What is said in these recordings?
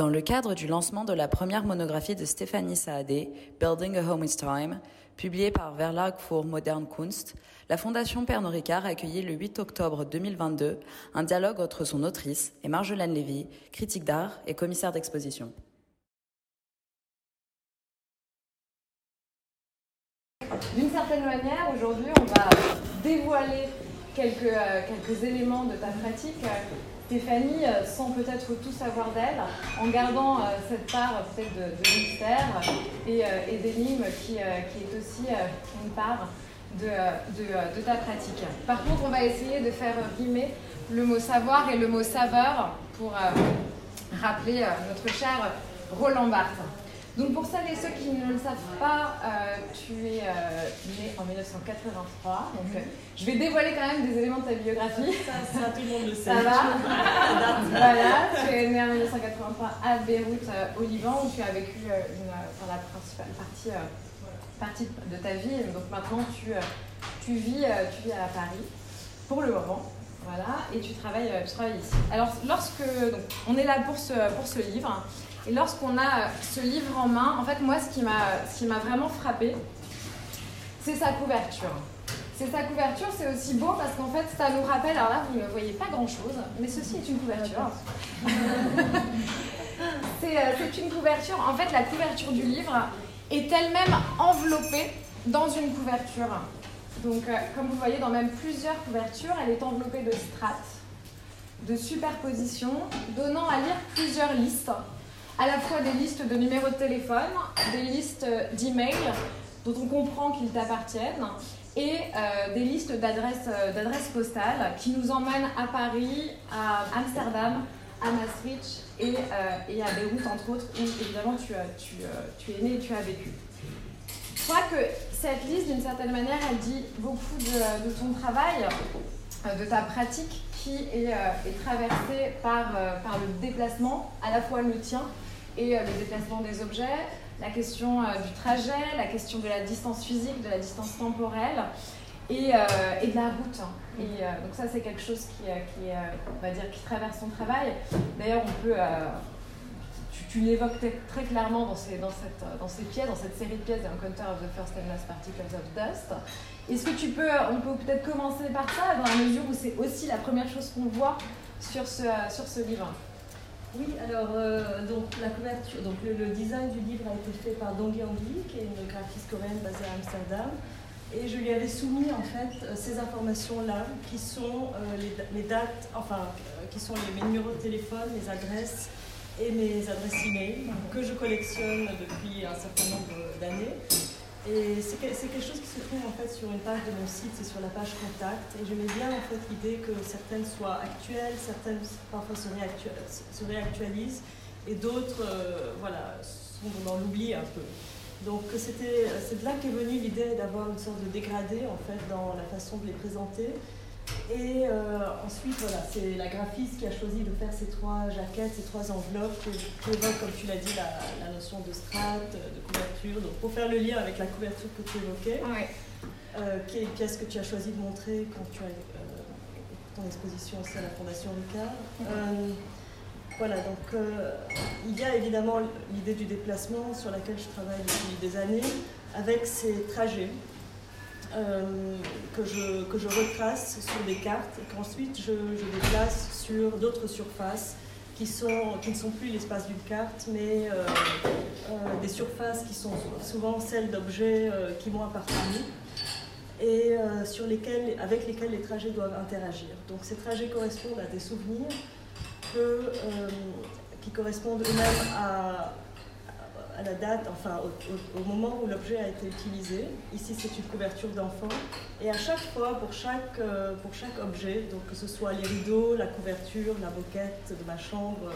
Dans le cadre du lancement de la première monographie de Stéphanie Saadé, Building a Home is Time, publiée par Verlag für Moderne Kunst, la Fondation Pernod Ricard a accueilli le 8 octobre 2022 un dialogue entre son autrice et Marjolaine Lévy, critique d'art et commissaire d'exposition. D'une certaine manière, aujourd'hui, on va dévoiler quelques, euh, quelques éléments de ta pratique. Stéphanie, euh, sans peut-être tout savoir d'elle, en gardant euh, cette part peut-être de, mystère et, et d'énigme qui, est aussi une part de, de, ta pratique. Par contre, on va essayer de faire rimer le mot savoir et le mot saveur pour rappeler notre cher Roland Barthes. Donc pour celles et ceux qui ne le savent pas, euh, tu es euh, né en 1983. Donc euh, je vais dévoiler quand même des éléments de ta biographie. Ça, tout le monde le sait. Ça va Voilà, tu es né en 1983 à Beyrouth, au Liban, où tu as vécu la principale partie, partie de ta vie. Donc maintenant tu, tu, vis, tu vis à Paris pour le moment. Voilà, et tu travailles, tu travailles ici. Alors, lorsque. Donc, on est là pour ce, pour ce livre. Et lorsqu'on a ce livre en main, en fait, moi, ce qui m'a vraiment frappé, c'est sa couverture. C'est sa couverture, c'est aussi beau parce qu'en fait, ça nous rappelle, alors là, vous ne voyez pas grand-chose, mais ceci est une couverture. Euh, c'est une couverture, en fait, la couverture du livre est elle-même enveloppée dans une couverture. Donc, euh, comme vous voyez, dans même plusieurs couvertures, elle est enveloppée de strates, de superpositions, donnant à lire plusieurs listes à la fois des listes de numéros de téléphone, des listes d'emails dont on comprend qu'ils t'appartiennent et euh, des listes d'adresses euh, postales qui nous emmènent à Paris, à Amsterdam, à Maastricht et, euh, et à Beyrouth, entre autres, où évidemment tu, tu, tu, es né et tu as vécu. Je crois que cette liste, d'une certaine manière, elle dit beaucoup de, de ton travail, de ta pratique qui est, est traversée par, par le déplacement, à la fois le tien, et euh, le déplacement des objets, la question euh, du trajet, la question de la distance physique, de la distance temporelle et, euh, de la route. Et donc ça, c'est quelque chose qui, on va dire, qui traverse ton travail. D'ailleurs, on peut tu, l'évoques très clairement dans cette, dans dans cette série de pièces, Encounter of the First and Last Particles of Dust. Est-ce que tu peux, on peut peut-être commencer par ça, dans la mesure où c'est aussi la première chose qu'on voit sur ce livre? Oui, alors euh, donc la couverture, donc le, design du livre a été fait par Dong Yang qui est une graphiste coréenne basée à Amsterdam. Et je lui avais soumis en fait euh, ces informations-là, qui sont euh, dates, enfin, qui sont mes numéros de téléphone, mes adresses et mes adresses e-mail que je collectionne depuis un certain nombre d'années. Et c'est quelque chose qui se trouve en fait sur une page de mon site, c'est sur la page contact. Et j'aimais bien en fait l'idée que certaines soient actuelles, certaines parfois se, réactualisent, et d'autres euh, voilà, sont dans l'oubli un peu. Donc c'est de là qu'est venue l'idée d'avoir une sorte de dégradé en fait dans la façon de les présenter. Et euh, ensuite, voilà, c'est la graphiste qui a choisi de faire ces trois jaquettes, ces trois enveloppes qui évoquent, comme tu l'as dit, la, notion de strate, de couverture. Donc, pour faire le lien avec la couverture que tu évoquais, euh, qui est une pièce que tu as choisi de montrer quand tu as euh, ton exposition aussi à la Fondation Ricard. voilà, donc il y a évidemment l'idée du déplacement sur laquelle je travaille depuis des années, avec ces trajets euh, que, je, que je retrace sur des cartes et qu'ensuite je, je, déplace sur d'autres surfaces qui, sont, qui ne sont plus l'espace d'une carte, mais euh, euh, des surfaces qui sont souvent celles d'objets qui m'ont appartenu et sur lesquels, avec lesquels les trajets doivent interagir. Donc ces trajets correspondent à des souvenirs que, qui correspondent eux-mêmes à, à la date, enfin au, moment où l'objet a été utilisé. Ici, c'est une couverture d'enfant. Et à chaque fois, pour chaque, euh, pour chaque objet, donc que ce soit les rideaux, la couverture, la moquette de ma chambre,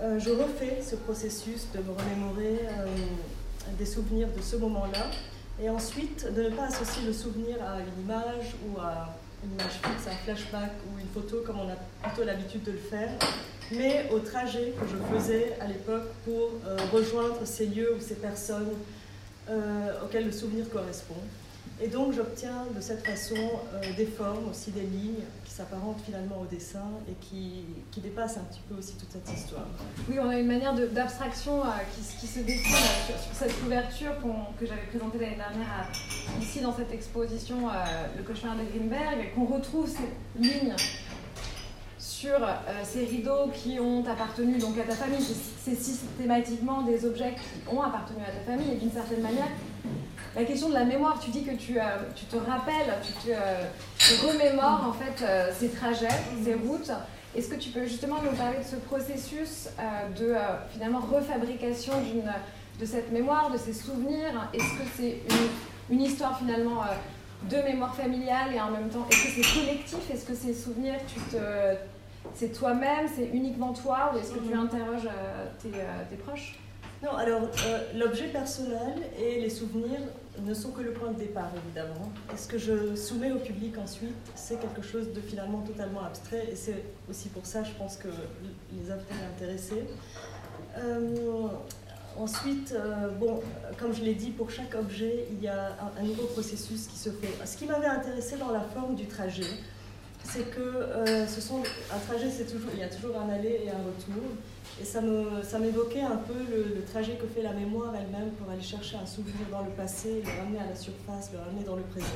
euh, je refais ce processus de me remémorer euh, des souvenirs de ce moment-là. Et ensuite, de ne pas associer le souvenir à une image ou à une image fixe, un flashback ou une photo comme on a plutôt l'habitude de le faire, mais au trajet que je faisais à l'époque pour euh, rejoindre ces lieux ou ces personnes euh, auxquelles le souvenir correspond. Et donc j'obtiens de cette façon des formes, aussi des lignes qui s'apparentent finalement au dessin et qui, qui, dépassent un petit peu aussi toute cette histoire. Oui, on a une manière d'abstraction qui, qui, se dessine sur, cette couverture que j'avais présentée l'année dernière ici dans cette exposition Le cauchemar de Greenberg, qu'on retrouve ces lignes sur euh, ces rideaux qui ont appartenu donc à ta famille. C'est systématiquement des objets qui ont appartenu à ta famille et d'une certaine manière, la question de la mémoire, tu dis que tu, euh, tu te rappelles, tu te, euh, remémores en fait ces trajets, ces routes. Est-ce que tu peux justement nous parler de ce processus de finalement refabrication de cette mémoire, de ces souvenirs? Est-ce que c'est une, une, histoire finalement de mémoire familiale et en même temps, est-ce que c'est collectif? Est-ce que ces souvenirs, tu te, c'est toi-même, c'est uniquement toi, ou est-ce que tu interroges euh, euh, tes, proches? Non, alors euh, l'objet personnel et les souvenirs ne sont que le point de départ, évidemment. Et ce que je soumets au public ensuite, c'est quelque chose de finalement totalement abstrait, et c'est aussi pour ça, je pense, que les œuvres t'ont intéressé. Ensuite, bon, comme je l'ai dit, pour chaque objet, il y a un, nouveau processus qui se fait. Ce qui m'avait intéressé dans la forme du trajet, c'est que euh, ce sont, un trajet, c'est toujours, il y a toujours un aller et un retour. Et ça, me, ça m'évoquait un peu le, trajet que fait la mémoire elle-même pour aller chercher un souvenir dans le passé, le ramener à la surface, le ramener dans le présent.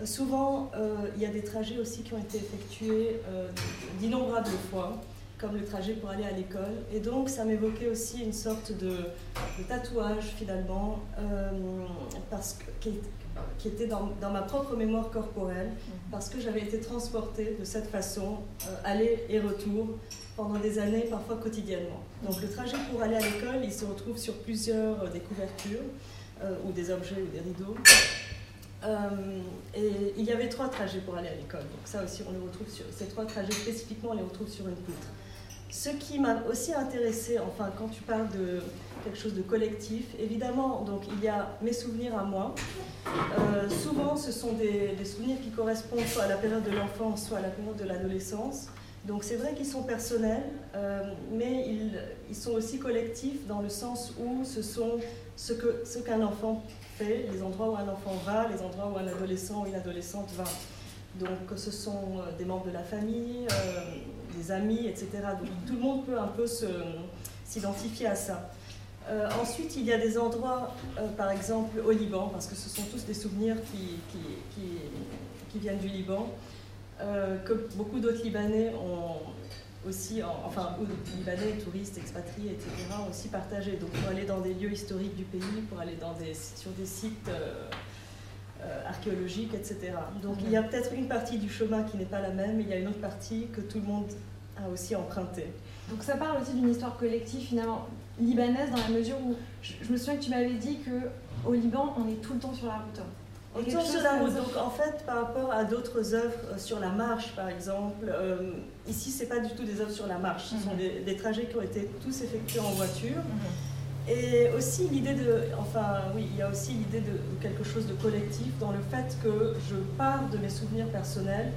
Euh, souvent, euh, il y a des trajets aussi qui ont été effectués d'innombrables fois, comme le trajet pour aller à l'école. Et donc, ça m'évoquait aussi une sorte de, tatouage, finalement, parce que, était dans, ma propre mémoire corporelle, mhm. parce que j'avais été transportée de cette façon, euh, aller et retour, pendant des années, parfois quotidiennement. Donc le trajet pour aller à l'école, il se retrouve sur plusieurs euh, des couvertures, euh, ou des objets, ou des rideaux. et il y avait trois trajets pour aller à l'école. Donc ça aussi, on les retrouve sur ces trois trajets spécifiquement, on les retrouve sur une poutre. Ce qui m'a aussi intéressé, enfin, quand tu parles de quelque chose de collectif, évidemment, donc il y a mes souvenirs à moi. Euh, souvent, ce sont des, souvenirs qui correspondent soit à la période de l'enfance, soit à la période de l'adolescence. Donc c'est vrai qu'ils sont personnels, euh, mais ils, sont aussi collectifs dans le sens où ce sont ce qu'un ce qu'un enfant fait, les endroits où un enfant va, les endroits où un adolescent ou une adolescente va. Donc ce sont euh, des membres de la famille, des amis, etc. Donc tout le monde peut un peu s'identifier à ça. Euh, ensuite, il y a des endroits, euh, par exemple au Liban, parce que ce sont tous des souvenirs qui, qui, qui, viennent du Liban, euh, que beaucoup d'autres Libanais ont aussi, enfin, Libanais, touristes, expatriés, etc., ont aussi partagé. Donc, pour aller dans des lieux historiques du pays, pour aller dans des, sur des sites archéologiques, etc. Donc, il y a peut-être une partie du chemin qui n'est pas la même, il y a une autre partie que tout le monde a aussi empruntée. Donc ça parle aussi d'une histoire collective finalement libanaise dans la mesure où je, me souviens que tu m'avais dit que au Liban on est tout le temps sur la route. On est sur la route. Donc en fait, par rapport à d'autres œuvres euh, sur la marche, par exemple, euh, ici c'est pas du tout des œuvres sur la marche. Ce sont mhm. des, trajets qui ont été tous effectués en voiture. Mhm. Et aussi l'idée de, enfin oui, il y a aussi l'idée de, quelque chose de collectif dans le fait que je pars de mes souvenirs personnels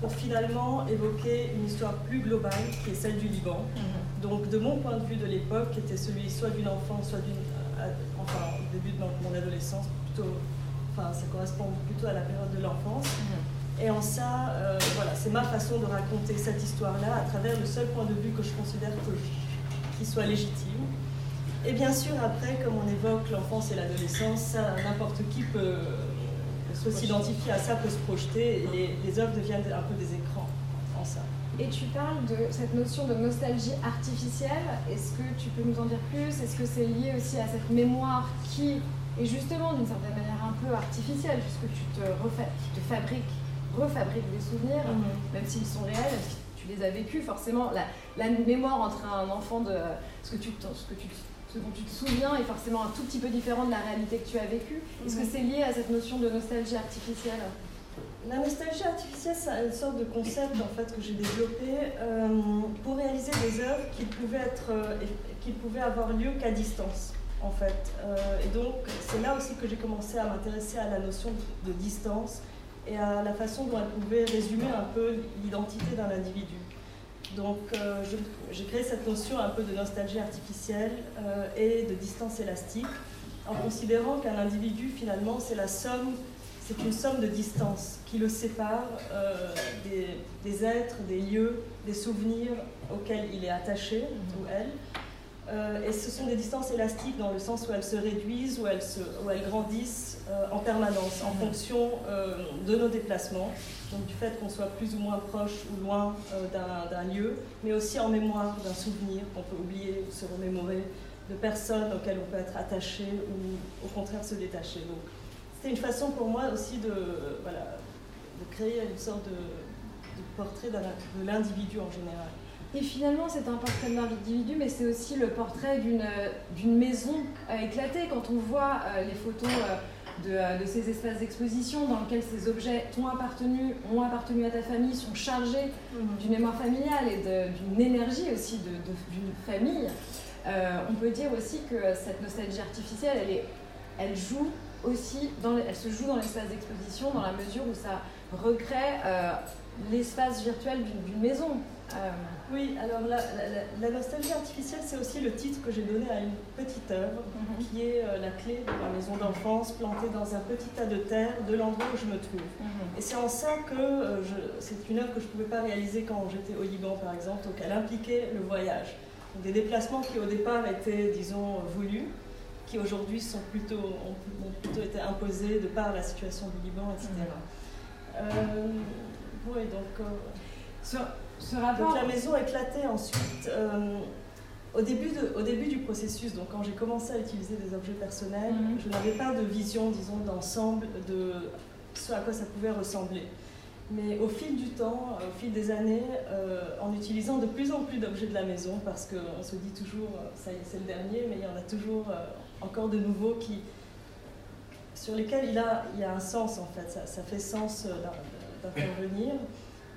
pour finalement évoquer une histoire plus globale qui est celle du Liban. Mhm. Donc de mon point de vue de l'époque, qui était celui soit d'une enfance, soit d'une... Euh, enfin, au début de mon adolescence, plutôt... Enfin, ça correspond plutôt à la période de l'enfance. Mhm. Et en ça, euh, voilà, c'est ma façon de raconter cette histoire-là à travers le seul point de vue que je considère qui soit légitime. Et bien sûr, après, comme on évoque l'enfance et l'adolescence, n'importe qui peut s'identifier à ça, peut se projeter, et les, les œuvres deviennent un peu des écrans. Et tu parles de cette notion de nostalgie artificielle. Est-ce que tu peux nous en dire plus? Est-ce que c'est lié aussi à cette mémoire qui est justement d'une certaine manière un peu artificielle, puisque tu te, refais, tu te fabriques, refabriques des souvenirs, mhm. même s'ils sont réels, tu les as vécus, forcément, la, la, mémoire entre un enfant de ce que tu, ce que tu ce dont tu te souviens est forcément un tout petit peu différent de la réalité que tu as vécue. Est-ce que c'est lié à cette notion de nostalgie artificielle? La nostalgie artificielle, c'est une sorte de concept en fait, que j'ai développé euh, pour réaliser des œuvres qui pouvaient, être, euh, qui pouvaient avoir lieu qu'à distance. En fait. Euh, et donc, c'est là aussi que j'ai commencé à m'intéresser à la notion de distance et à la façon dont elle pouvait résumer un peu l'identité d'un individu. Donc j'ai créé cette notion un peu de nostalgie artificielle et de distance élastique en considérant qu'un individu finalement c'est la somme c'est une somme de distance qui le sépare des, des, êtres, des lieux, des souvenirs auxquels il est attaché, ou elle. Euh, et ce sont des distances élastiques dans le sens où elles se réduisent, où elles, se, où elles grandissent euh, en permanence en fonction euh, de nos déplacements, donc du fait qu'on soit plus ou moins proche ou loin d'un lieu, mais aussi en mémoire d'un souvenir qu'on peut oublier ou se remémorer, de personnes auxquelles on peut être attaché ou au contraire se détacher. Donc c'était une façon pour moi aussi de, voilà, de créer une sorte de, de portrait de l'individu en général. Et finalement, c'est un portrait de l'individu, mais c'est aussi le portrait d'une maison éclatée. Quand on voit euh, les photos euh, de, ces espaces d'exposition dans lesquels ces objets t'ont appartenu, ont appartenu à ta famille, sont chargés mhm. d'une mémoire familiale et d'une énergie aussi d'une famille, euh, on peut dire aussi que cette nostalgie artificielle, elle, est, elle joue aussi, dans, elle se joue dans l'espace d'exposition dans la mesure où ça recrée l'espace virtuel d'une maison. Euh, oui, alors la, nostalgie artificielle, c'est aussi le titre que j'ai donné à une petite œuvre mhm. qui est euh, la clé de ma maison d'enfance plantée dans un petit tas de terre de l'endroit où je me trouve. Mhm. Et c'est en ça que euh, c'est une œuvre que je ne pouvais pas réaliser quand j'étais au Liban, par exemple, donc elle impliquait le voyage. des déplacements qui au départ étaient, disons, voulus, qui aujourd'hui sont plutôt, ont, plutôt été imposés de par la situation du Liban, etc. Mhm. oui, donc... Donc la maison éclatait ensuite. Euh, au, début de, au début du processus, donc quand j'ai commencé à utiliser des objets personnels, mhm. je n'avais pas de vision, disons, d'ensemble de ce à quoi ça pouvait ressembler. Mais au fil du temps, au fil des années, euh, en utilisant de plus en plus d'objets de la maison, parce qu'on se dit toujours, euh, ça y est, c'est le dernier, mais il y en a toujours encore de nouveaux qui, sur lesquels il, a, il y a un sens en fait, ça, ça fait sens d'intervenir.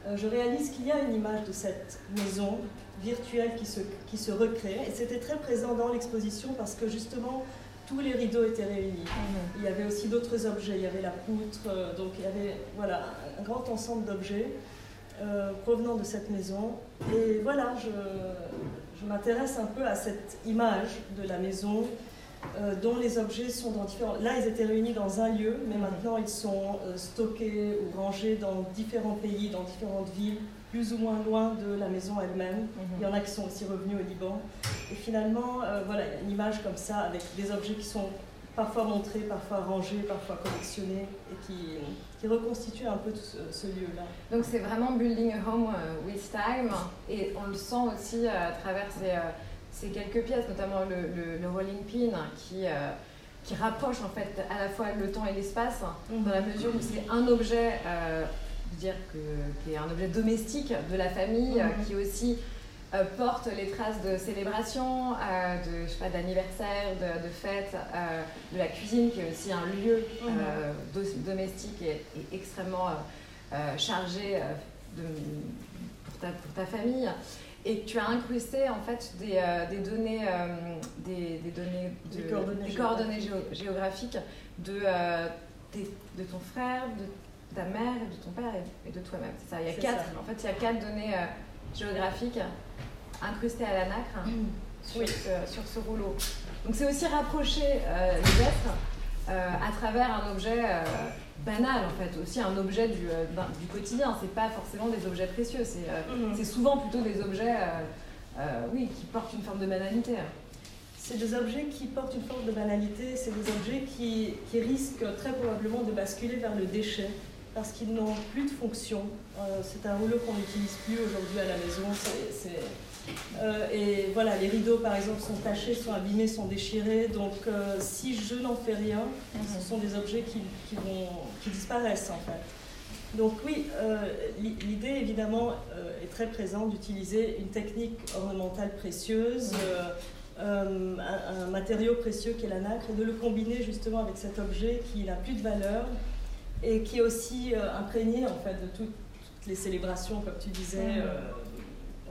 Euh, je réalise qu'il y a une image de cette maison virtuelle qui se, qui se recrée. Et c'était très présent dans l'exposition parce que justement, tous les rideaux étaient réunis. Mhm. Il y avait aussi d'autres objets. Il y avait la poutre, euh, donc il y avait voilà, un grand ensemble d'objets euh, provenant de cette maison. Et voilà, je, je m'intéresse un peu à cette image de la maison euh, dont les objets sont dans différents... Là, ils étaient réunis dans un lieu, mais maintenant, ils sont euh, stockés ou rangés dans différents pays, dans différentes villes, plus ou moins loin de la maison elle-même. Mhm. Il y en a qui sont aussi revenus au Liban. Et finalement, euh, voilà, il y a une image comme ça, avec des objets qui sont parfois montrés, parfois rangés, parfois collectionnés, et qui, qui reconstituent un peu ce, lieu-là. Donc c'est vraiment building a home with time, et on le sent aussi à travers ces c'est quelques pièces, notamment le, le, rolling pin, qui, euh, qui rapproche en fait à la fois le temps et l'espace, mhm. dans la mesure où c'est un objet, euh, dire que, qui est un objet domestique de la famille, mhm. qui aussi euh, porte les traces de célébration, de d'anniversaire, de, de fête, de la cuisine, qui est aussi un lieu mhm. domestique et, extrêmement chargé de, pour, ta, pour ta famille et tu as incrusté en fait des, euh, des données, euh, des, des, données de, des coordonnées, coordonnées géographiques de, euh, de ton frère, de ta mère, de ton père et, de toi-même. C'est ça. Il y a quatre. En fait, il y a quatre données géographiques incrustées à la nacre mmh. sur, ce, sur, ce, rouleau. Donc c'est aussi rapprocher les êtres à travers un objet banal en fait, aussi un objet du, euh, du quotidien. C'est pas forcément des objets précieux, c'est mhm. souvent plutôt des objets euh, oui, qui portent une forme de banalité. C'est des objets qui portent une forme de banalité, c'est des objets qui, qui, risquent très probablement de basculer vers le déchet parce qu'ils n'ont plus de fonction. c'est un rouleau qu'on n'utilise plus aujourd'hui à la maison. C'est euh, et voilà, les rideaux par exemple sont tachés, sont abîmés, sont déchirés. Donc euh, si je n'en fais rien, ce mhm. sont des objets qui, qui, vont, qui disparaissent en fait. Donc oui, euh, l'idée évidemment est très présente d'utiliser une technique ornementale précieuse, un, un, matériau précieux qui est la nacre, et de le combiner justement avec cet objet qui n'a plus de valeur et qui est aussi imprégné en fait de toutes les célébrations, comme tu disais.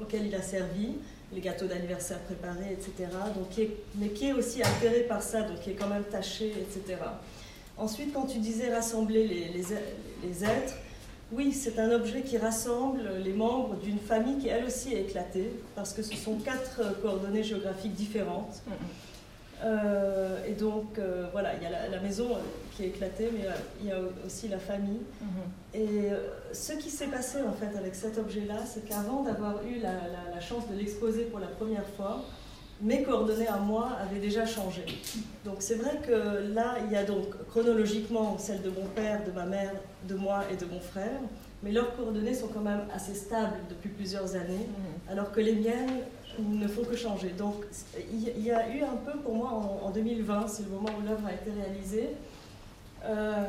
Auquel il a servi, les gâteaux d'anniversaire préparés, etc. Donc, mais qui est aussi altéré par ça, donc qui est quand même taché, etc. Ensuite, quand tu disais rassembler les, les, êtres, oui, c'est un objet qui rassemble les membres d'une famille qui elle aussi est éclatée, parce que ce sont quatre coordonnées géographiques différentes. Et donc, voilà, il y a la, maison qui est éclatée, mais il y a aussi la famille. Mhm. Et ce qui s'est passé en fait avec cet objet-là, c'est qu'avant d'avoir eu la, la chance de l'exposer pour la première fois, mes coordonnées à moi avaient déjà changé. Donc c'est vrai que là, il y a donc chronologiquement celles de mon père, de ma mère, de moi et de mon frère, mais leurs coordonnées sont quand même assez stables depuis plusieurs années, mhm. alors que les miennes ne font que changer. Donc il y a eu un peu pour moi en, 2020, c'est le moment où l'œuvre a été réalisée, euh,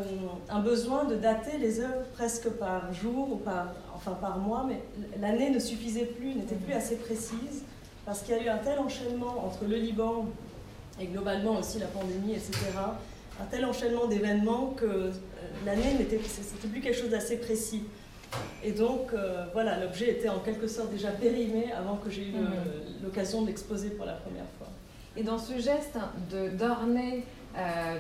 un besoin de dater les œuvres presque par jour ou par, enfin par mois, mais l'année ne suffisait plus, n'était plus assez précise parce qu'il y a eu un tel enchaînement entre le Liban et globalement aussi la pandémie, etc., un tel enchaînement d'événements que euh, l'année n'était plus quelque chose d'assez précis. Et donc, euh, voilà, l'objet était en quelque sorte déjà périmé avant que j'ai eu mhm. l'occasion d'exposer pour la première fois. Et dans ce geste d'orner euh,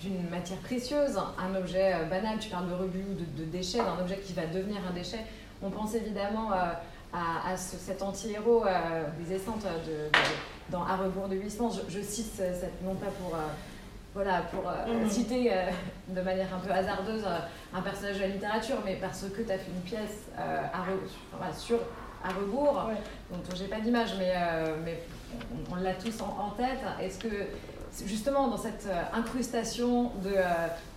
d'une matière précieuse, un objet banal, tu parles de rebut ou de, déchet, d'un objet qui va devenir un déchet, on pense évidemment à, cet anti-héros euh, des essences de, dans À rebours de Huysmans. Je, je, cite cette, non pas pour, euh, voilà, pour euh, mhm. citer de manière un peu hasardeuse un personnage de la littérature, mais parce que tu as fait une pièce à sur à rebours, dont j'ai pas d'image, mais, mais on, l'a tous en, en tête. Est-ce que justement dans cette euh, incrustation de, euh,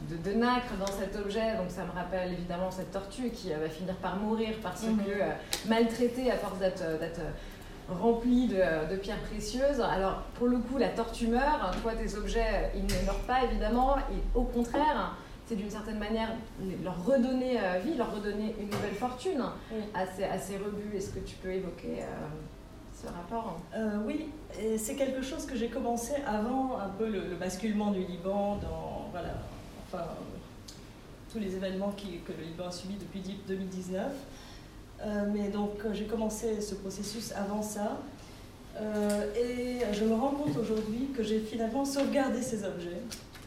de, de, nacre dans cet objet, donc ça me rappelle évidemment cette tortue qui euh, va finir par mourir parce mhm. que maltraitée à force d'être remplie de, de, pierres précieuses. Alors pour le coup, la tortue meurt, toi tes objets, ils ne meurent pas évidemment, et au contraire, c'est d'une certaine manière leur redonner vie, leur redonner une nouvelle fortune à, ces, à, ces, rebuts. Est-ce que tu peux évoquer rapport euh, Oui, c'est quelque chose que j'ai commencé avant un peu le, basculement du Liban dans voilà, enfin, tous les événements qui, que le Liban a subi depuis 2019. Euh, mais donc j'ai commencé ce processus avant ça. Euh, et je me rends compte aujourd'hui que j'ai finalement sauvegardé ces objets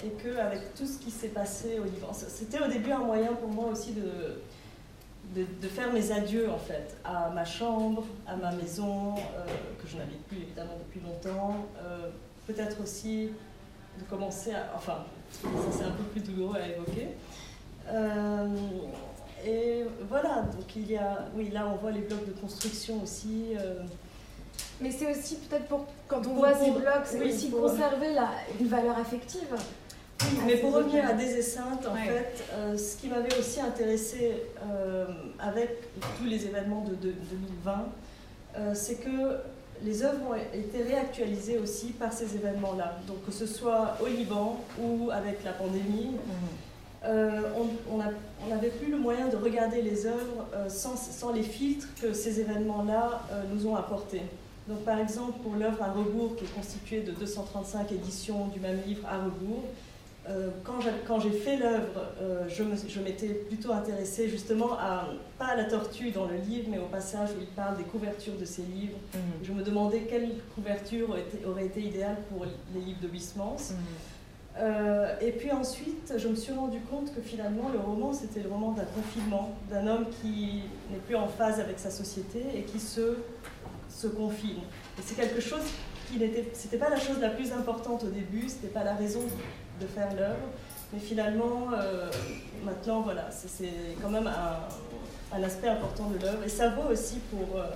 et qu'avec tout ce qui s'est passé au Liban, c'était au début un moyen pour moi aussi de, de, faire mes adieux en fait à ma chambre, à ma maison, euh, que je n'habite plus évidemment depuis longtemps. Euh, peut-être aussi de commencer à. Enfin, ça c'est un peu plus douloureux à évoquer. Euh, et voilà, donc il y a. Oui, là on voit les blocs de construction aussi. Mais c'est aussi peut-être pour. Quand on voit ces blocs, c'est aussi conserver la, une valeur affective mais pour revenir à Des Saintes, en fait, euh, ce qui m'avait aussi intéressé euh, avec tous les événements de, 2020, euh, c'est que les œuvres ont été réactualisées aussi par ces événements-là. Donc que ce soit au Liban ou avec la pandémie, mhm. on n'avait plus le moyen de regarder les œuvres sans, sans, les filtres que ces événements-là nous ont apportés. Donc par exemple, pour l'œuvre à rebours, qui est constituée de 235 éditions du même livre à rebours, euh, quand j'ai fait l'œuvre, euh, je m'étais plutôt intéressée justement à, pas à la tortue dans le livre, mais au passage où il parle des couvertures de ses livres. Mhm. Je me demandais quelle couverture aurait été, aurait été idéale pour les livres de Huysmans. Mhm. Euh, et puis ensuite, je me suis rendu compte que finalement, le roman, c'était le roman d'un confinement, d'un homme qui n'est plus en phase avec sa société et qui se, se confine. Et c'est quelque chose qui n'était, c'était pas la chose la plus importante au début, c'était pas la raison de faire l'œuvre. Mais finalement, euh, maintenant, voilà, c'est quand même un, aspect important de l'œuvre. Et ça vaut aussi pour euh,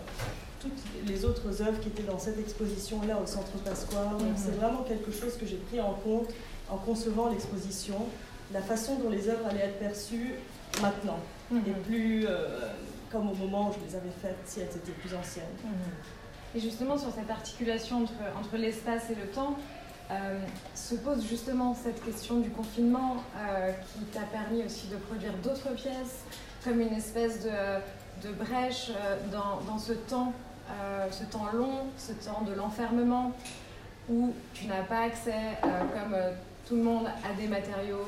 toutes les autres œuvres qui étaient dans cette exposition-là au Centre Pasquale. Mhm. C'est vraiment quelque chose que j'ai pris en compte en concevant l'exposition, la façon dont les œuvres allaient être perçues maintenant, mhm. et plus euh, comme au moment où je les avais faites, si elles étaient plus anciennes. Mhm. Et justement, sur cette articulation entre, entre l'espace et le temps, euh, se pose justement cette question du confinement euh, qui t'a permis aussi de produire d'autres pièces, comme une espèce de, de brèche dans, dans, ce temps, ce temps long, ce temps de l'enfermement, où tu n'as pas accès, comme tout le monde, à des matériaux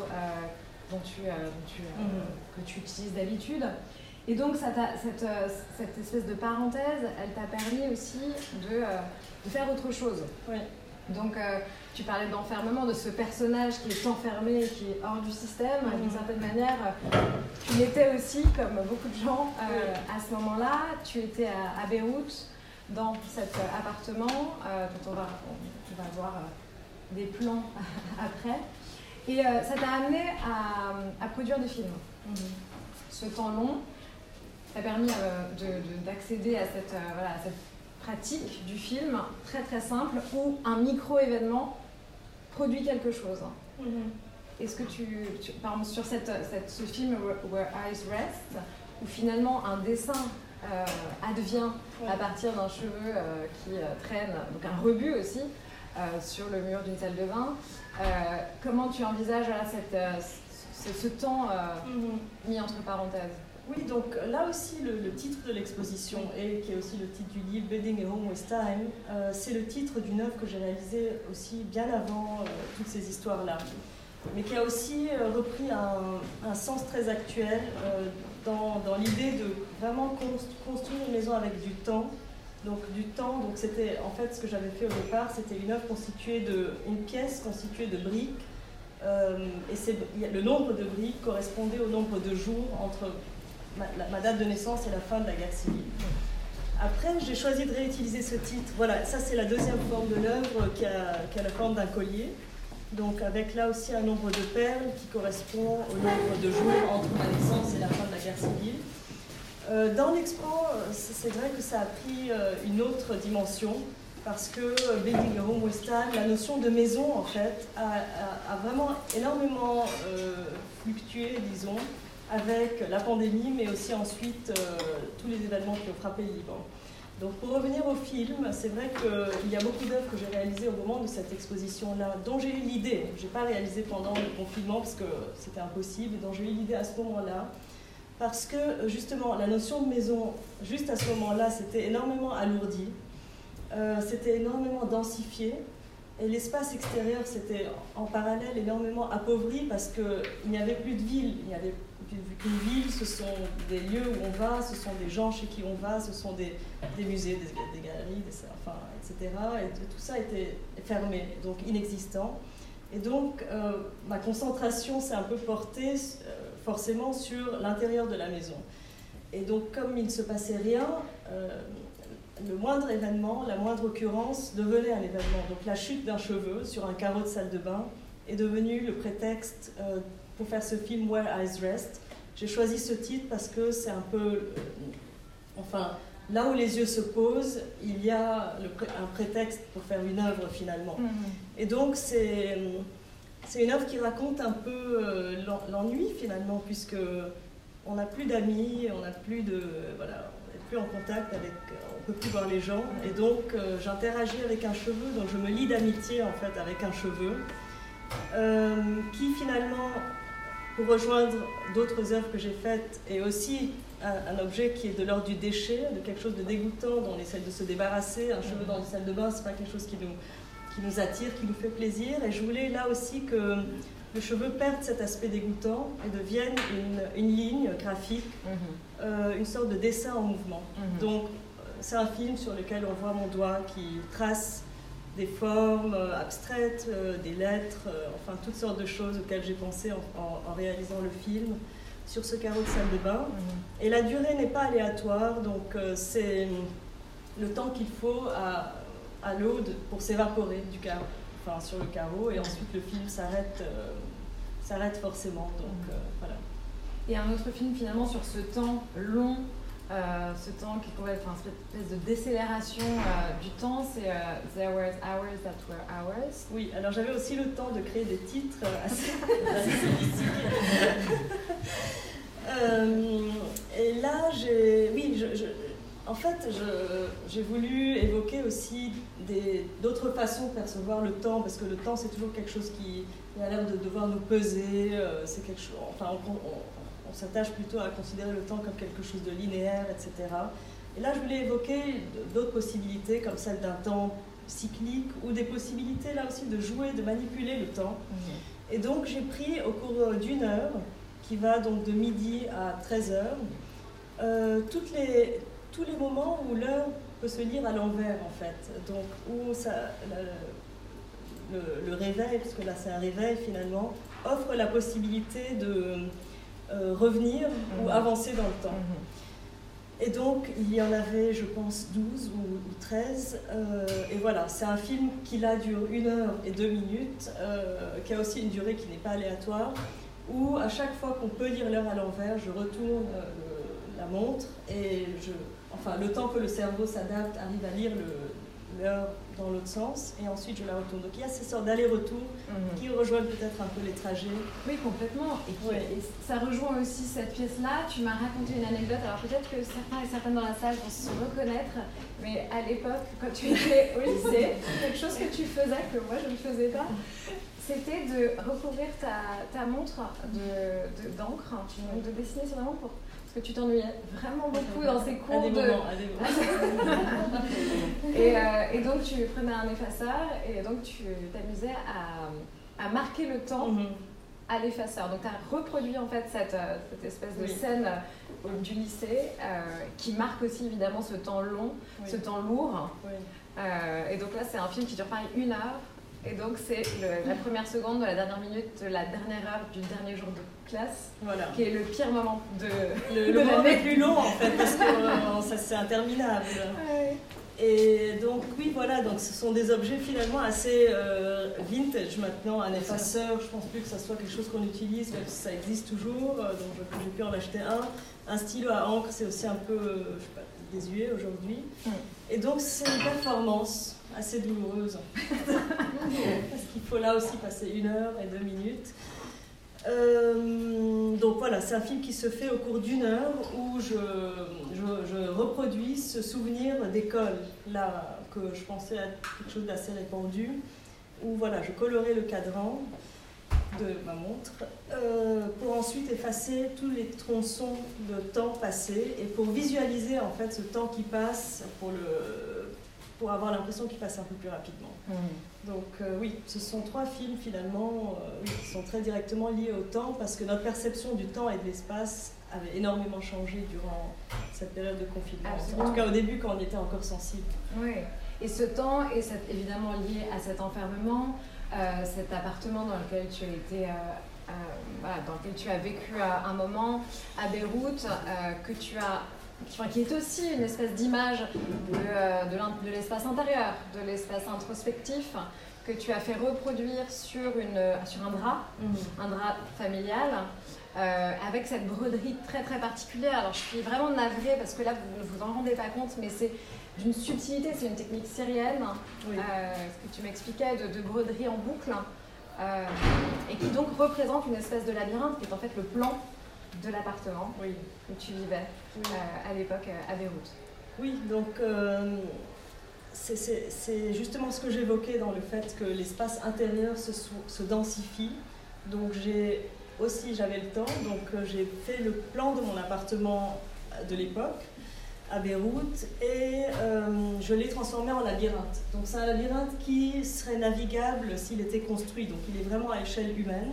dont tu, tu mm-hmm. que tu utilises d'habitude. Et donc, cette, cette, espèce de parenthèse, elle t'a permis aussi de, de, faire autre chose. Donc, tu parlais d'enfermement, de ce personnage qui est enfermé, qui est hors du système, d'une mhm. certaine manière. Tu l'étais aussi, comme beaucoup de gens, euh, à ce moment-là. Tu étais à, Beyrouth, dans cet appartement, euh, dont on va, on, va voir des plans après. Et ça t'a amené à, produire des films. Mhm. Ce temps long t'a permis d'accéder à cette, voilà, à cette pratique du film très très simple où un micro-événement produit quelque chose. Mhm. Est-ce que tu, par exemple, sur cette, ce film Where Eyes Rest, où finalement un dessin euh, advient à partir d'un cheveu euh, qui euh, traîne, donc un rebut aussi, sur le mur d'une salle de bain, comment tu envisages cette, ce, temps mhm. mis entre parenthèses? Oui, donc là aussi, le, titre de l'exposition, et qui est aussi le titre du livre Building a Home with Time, c'est le titre d'une œuvre que j'ai réalisée aussi bien avant toutes ces histoires-là mais qui a aussi euh, repris un, sens très actuel euh, dans, dans l'idée de vraiment construire une maison avec du temps. Donc du temps, donc c'était en fait ce que j'avais fait au départ, c'était une œuvre constituée de, une pièce constituée de briques, euh, et le nombre de briques correspondait au nombre de jours entre ma, date de naissance et la fin de la guerre civile. Après, j'ai choisi de réutiliser ce titre. Voilà, ça c'est la deuxième forme de l'œuvre qui a la forme d'un collier. Donc avec là aussi un nombre de perles qui correspond au nombre de jours entre ma naissance et la fin de la guerre civile. Euh, dans l'expo, c'est vrai que ça a pris euh, une autre dimension parce que euh, Building a Home la notion de maison en fait, a, vraiment énormément fluctué, disons, avec la pandémie, mais aussi ensuite tous les événements qui ont frappé le Liban. Donc pour revenir au film, c'est vrai qu'il y a beaucoup d'œuvres que j'ai réalisées au moment de cette exposition-là, dont j'ai eu l'idée, je n'ai pas réalisé pendant le confinement parce que c'était impossible, dont j'ai eu l'idée à ce moment-là, parce que justement la notion de maison, juste à ce moment-là, c'était énormément alourdi, euh, c'était énormément densifié, et l'espace extérieur, c'était en parallèle énormément appauvri parce qu'il n'y avait plus de ville, il n'y avait qu'une ville, ce sont des lieux où on va, ce sont des gens chez qui on va, ce sont des, des musées, des, galeries, enfin, etc. Et tout ça était fermé, donc inexistant. Et donc, euh, ma concentration s'est un peu portée euh, forcément sur l'intérieur de la maison. Et donc, comme il ne se passait rien, euh, le moindre événement, la moindre occurrence devenait un événement. Donc, la chute d'un cheveu sur un carreau de salle de bain est devenue le prétexte pour faire ce film Where Eyes Rest. J'ai choisi ce titre parce que c'est un peu, enfin, là où les yeux se posent, il y a un prétexte pour faire une œuvre finalement. Mhm. Et donc c'est c'est une œuvre qui raconte un peu euh, l'ennui finalement, puisque on n'a plus d'amis, on n'a plus de voilà, on n'est plus en contact avec, on peut plus voir les gens, et donc euh, j'interagis avec un cheveu, donc je me lie d'amitié en fait avec un cheveu, euh, qui finalement pour rejoindre d'autres œuvres que j'ai faites et aussi un, objet qui est de l'ordre du déchet, de quelque chose de dégoûtant dont on essaie de se débarrasser. Un cheveu dans une salle de bain, c'est pas quelque chose qui nous, qui nous attire, qui nous fait plaisir. Et je voulais là aussi que le cheveu perde cet aspect dégoûtant et devienne une, une ligne graphique, mhm. euh, une sorte de dessin en mouvement. Mhm. Donc, euh, c'est un film sur lequel on voit mon doigt qui trace des formes euh, abstraites, des lettres, enfin toutes sortes de choses auxquelles j'ai pensé en, réalisant le film sur ce carreau de salle de bain. Mhm. Et la durée n'est pas aléatoire, donc c'est le temps qu'il faut à, à l'eau pour s'évaporer du carreau, enfin sur le carreau, et ensuite le film s'arrête, euh, s'arrête forcément. Donc mhm. euh, voilà. Et un autre film finalement sur ce temps long euh, ce temps qui pourrait être une espèce de décélération du temps, c'est There Were Hours That Were Hours. Oui, alors j'avais aussi le temps de créer des titres assez, et là, j'ai, oui, je, en fait, j'ai voulu évoquer aussi d'autres façons de percevoir le temps, parce que le temps, c'est toujours quelque chose qui, a l'air de devoir nous peser. c'est quelque chose, enfin, on, on s'attache plutôt à considérer le temps comme quelque chose de linéaire, etc. Et là, je voulais évoquer d'autres possibilités, comme celle d'un temps cyclique, ou des possibilités là aussi de jouer, de manipuler le temps. Mhm. Et donc, j'ai pris au cours d'une heure, qui va donc de midi à 13 heures, euh, toutes les, tous les moments où l'heure peut se lire à l'envers, en fait. Donc, où ça, le, le, réveil, parce que là c'est un réveil finalement, offre la possibilité de, euh, revenir ou mhm. avancer dans le temps. Mhm. Et donc, il y en avait, je pense, 12 ou, 13. Euh, et voilà, c'est un film qui là dure une heure et deux minutes, euh, qui a aussi une durée qui n'est pas aléatoire, où à chaque fois qu'on peut lire l'heure à l'envers, je retourne la montre et je, enfin, le temps que le cerveau s'adapte, arrive à lire l'heure dans l'autre sens, et ensuite je la retourne. Donc il y a ces sortes d'allers-retours mhm. qui rejoignent peut-être un peu les trajets. Oui, complètement. Et, ça rejoint aussi cette pièce-là. Tu m'as raconté une anecdote, alors peut-être que certains et certaines dans la salle vont se reconnaître, mais à l'époque, quand tu étais au lycée, quelque chose que tu faisais, que moi je ne faisais pas, c'était de recouvrir ta, ta montre d'encre, de, de dessiner sur la montre pour parce que tu t'ennuyais vraiment beaucoup dans ces cours de... et, euh, et, donc tu prenais un effaceur et donc tu t'amusais à, à, marquer le temps mhm. à l'effaceur. Donc tu as reproduit en fait cette, euh, cette espèce de scène euh, du lycée qui marque aussi évidemment ce temps long, ce temps lourd. et donc là c'est un film qui dure pareil une heure et donc, c'est la première seconde de la dernière minute de la dernière heure du dernier jour de classe, voilà. qui est le pire moment de, le, le moment le plus long en fait, parce que euh, ça c'est interminable. Et donc, oui, voilà, donc ce sont des objets finalement assez euh, vintage maintenant. Un effaceur, je pense plus que ça soit quelque chose qu'on utilise, même si ça existe toujours. Euh, donc, j'ai pu en acheter un. Un stylo à encre, c'est aussi un peu, je sais pas, désuet aujourd'hui. Et donc, c'est une performance assez douloureuse. Parce qu'il faut là aussi passer une heure et deux minutes. Euh, donc voilà, c'est un film qui se fait au cours d'une heure où je, je, reproduis ce souvenir d'école, là, que je pensais être quelque chose d'assez répandu, où voilà, je colorais le cadran de ma montre euh, pour ensuite effacer tous les tronçons de temps passé et pour visualiser en fait ce temps qui passe pour le pour avoir l'impression qu'il passe un peu plus rapidement. Mm. Donc euh, oui, ce sont trois films finalement euh, qui sont très directement liés au temps parce que notre perception du temps et de l'espace avait énormément changé durant cette période de confinement. En tout cas au début quand on était encore sensible. Oui, et ce temps est évidemment lié à cet enfermement, euh, cet appartement dans lequel tu as été... dans lequel tu as vécu un moment à Beyrouth, que tu as qui est aussi une espèce d'image de, euh, de l'espace intérieur, de l'espace introspectif, que tu as fait reproduire sur, une, sur un drap, mhm. un drap familial, euh, avec cette broderie très très particulière. Alors je suis vraiment navrée parce que là vous ne vous en rendez pas compte, mais c'est une subtilité, c'est une technique syrienne, euh, ce que tu m'expliquais, de, de, broderie en boucle, et qui donc représente une espèce de labyrinthe qui est en fait le plan de l'appartement oui. où tu vivais euh, à l'époque euh, à Beyrouth. Oui, donc euh, c'est justement ce que j'évoquais dans le fait que l'espace intérieur se, se, densifie. Donc j'ai aussi, j'avais le temps, donc j'ai fait le plan de mon appartement de l'époque à Beyrouth et je l'ai transformé en labyrinthe. Donc c'est un labyrinthe qui serait navigable s'il était construit, donc il est vraiment à échelle humaine.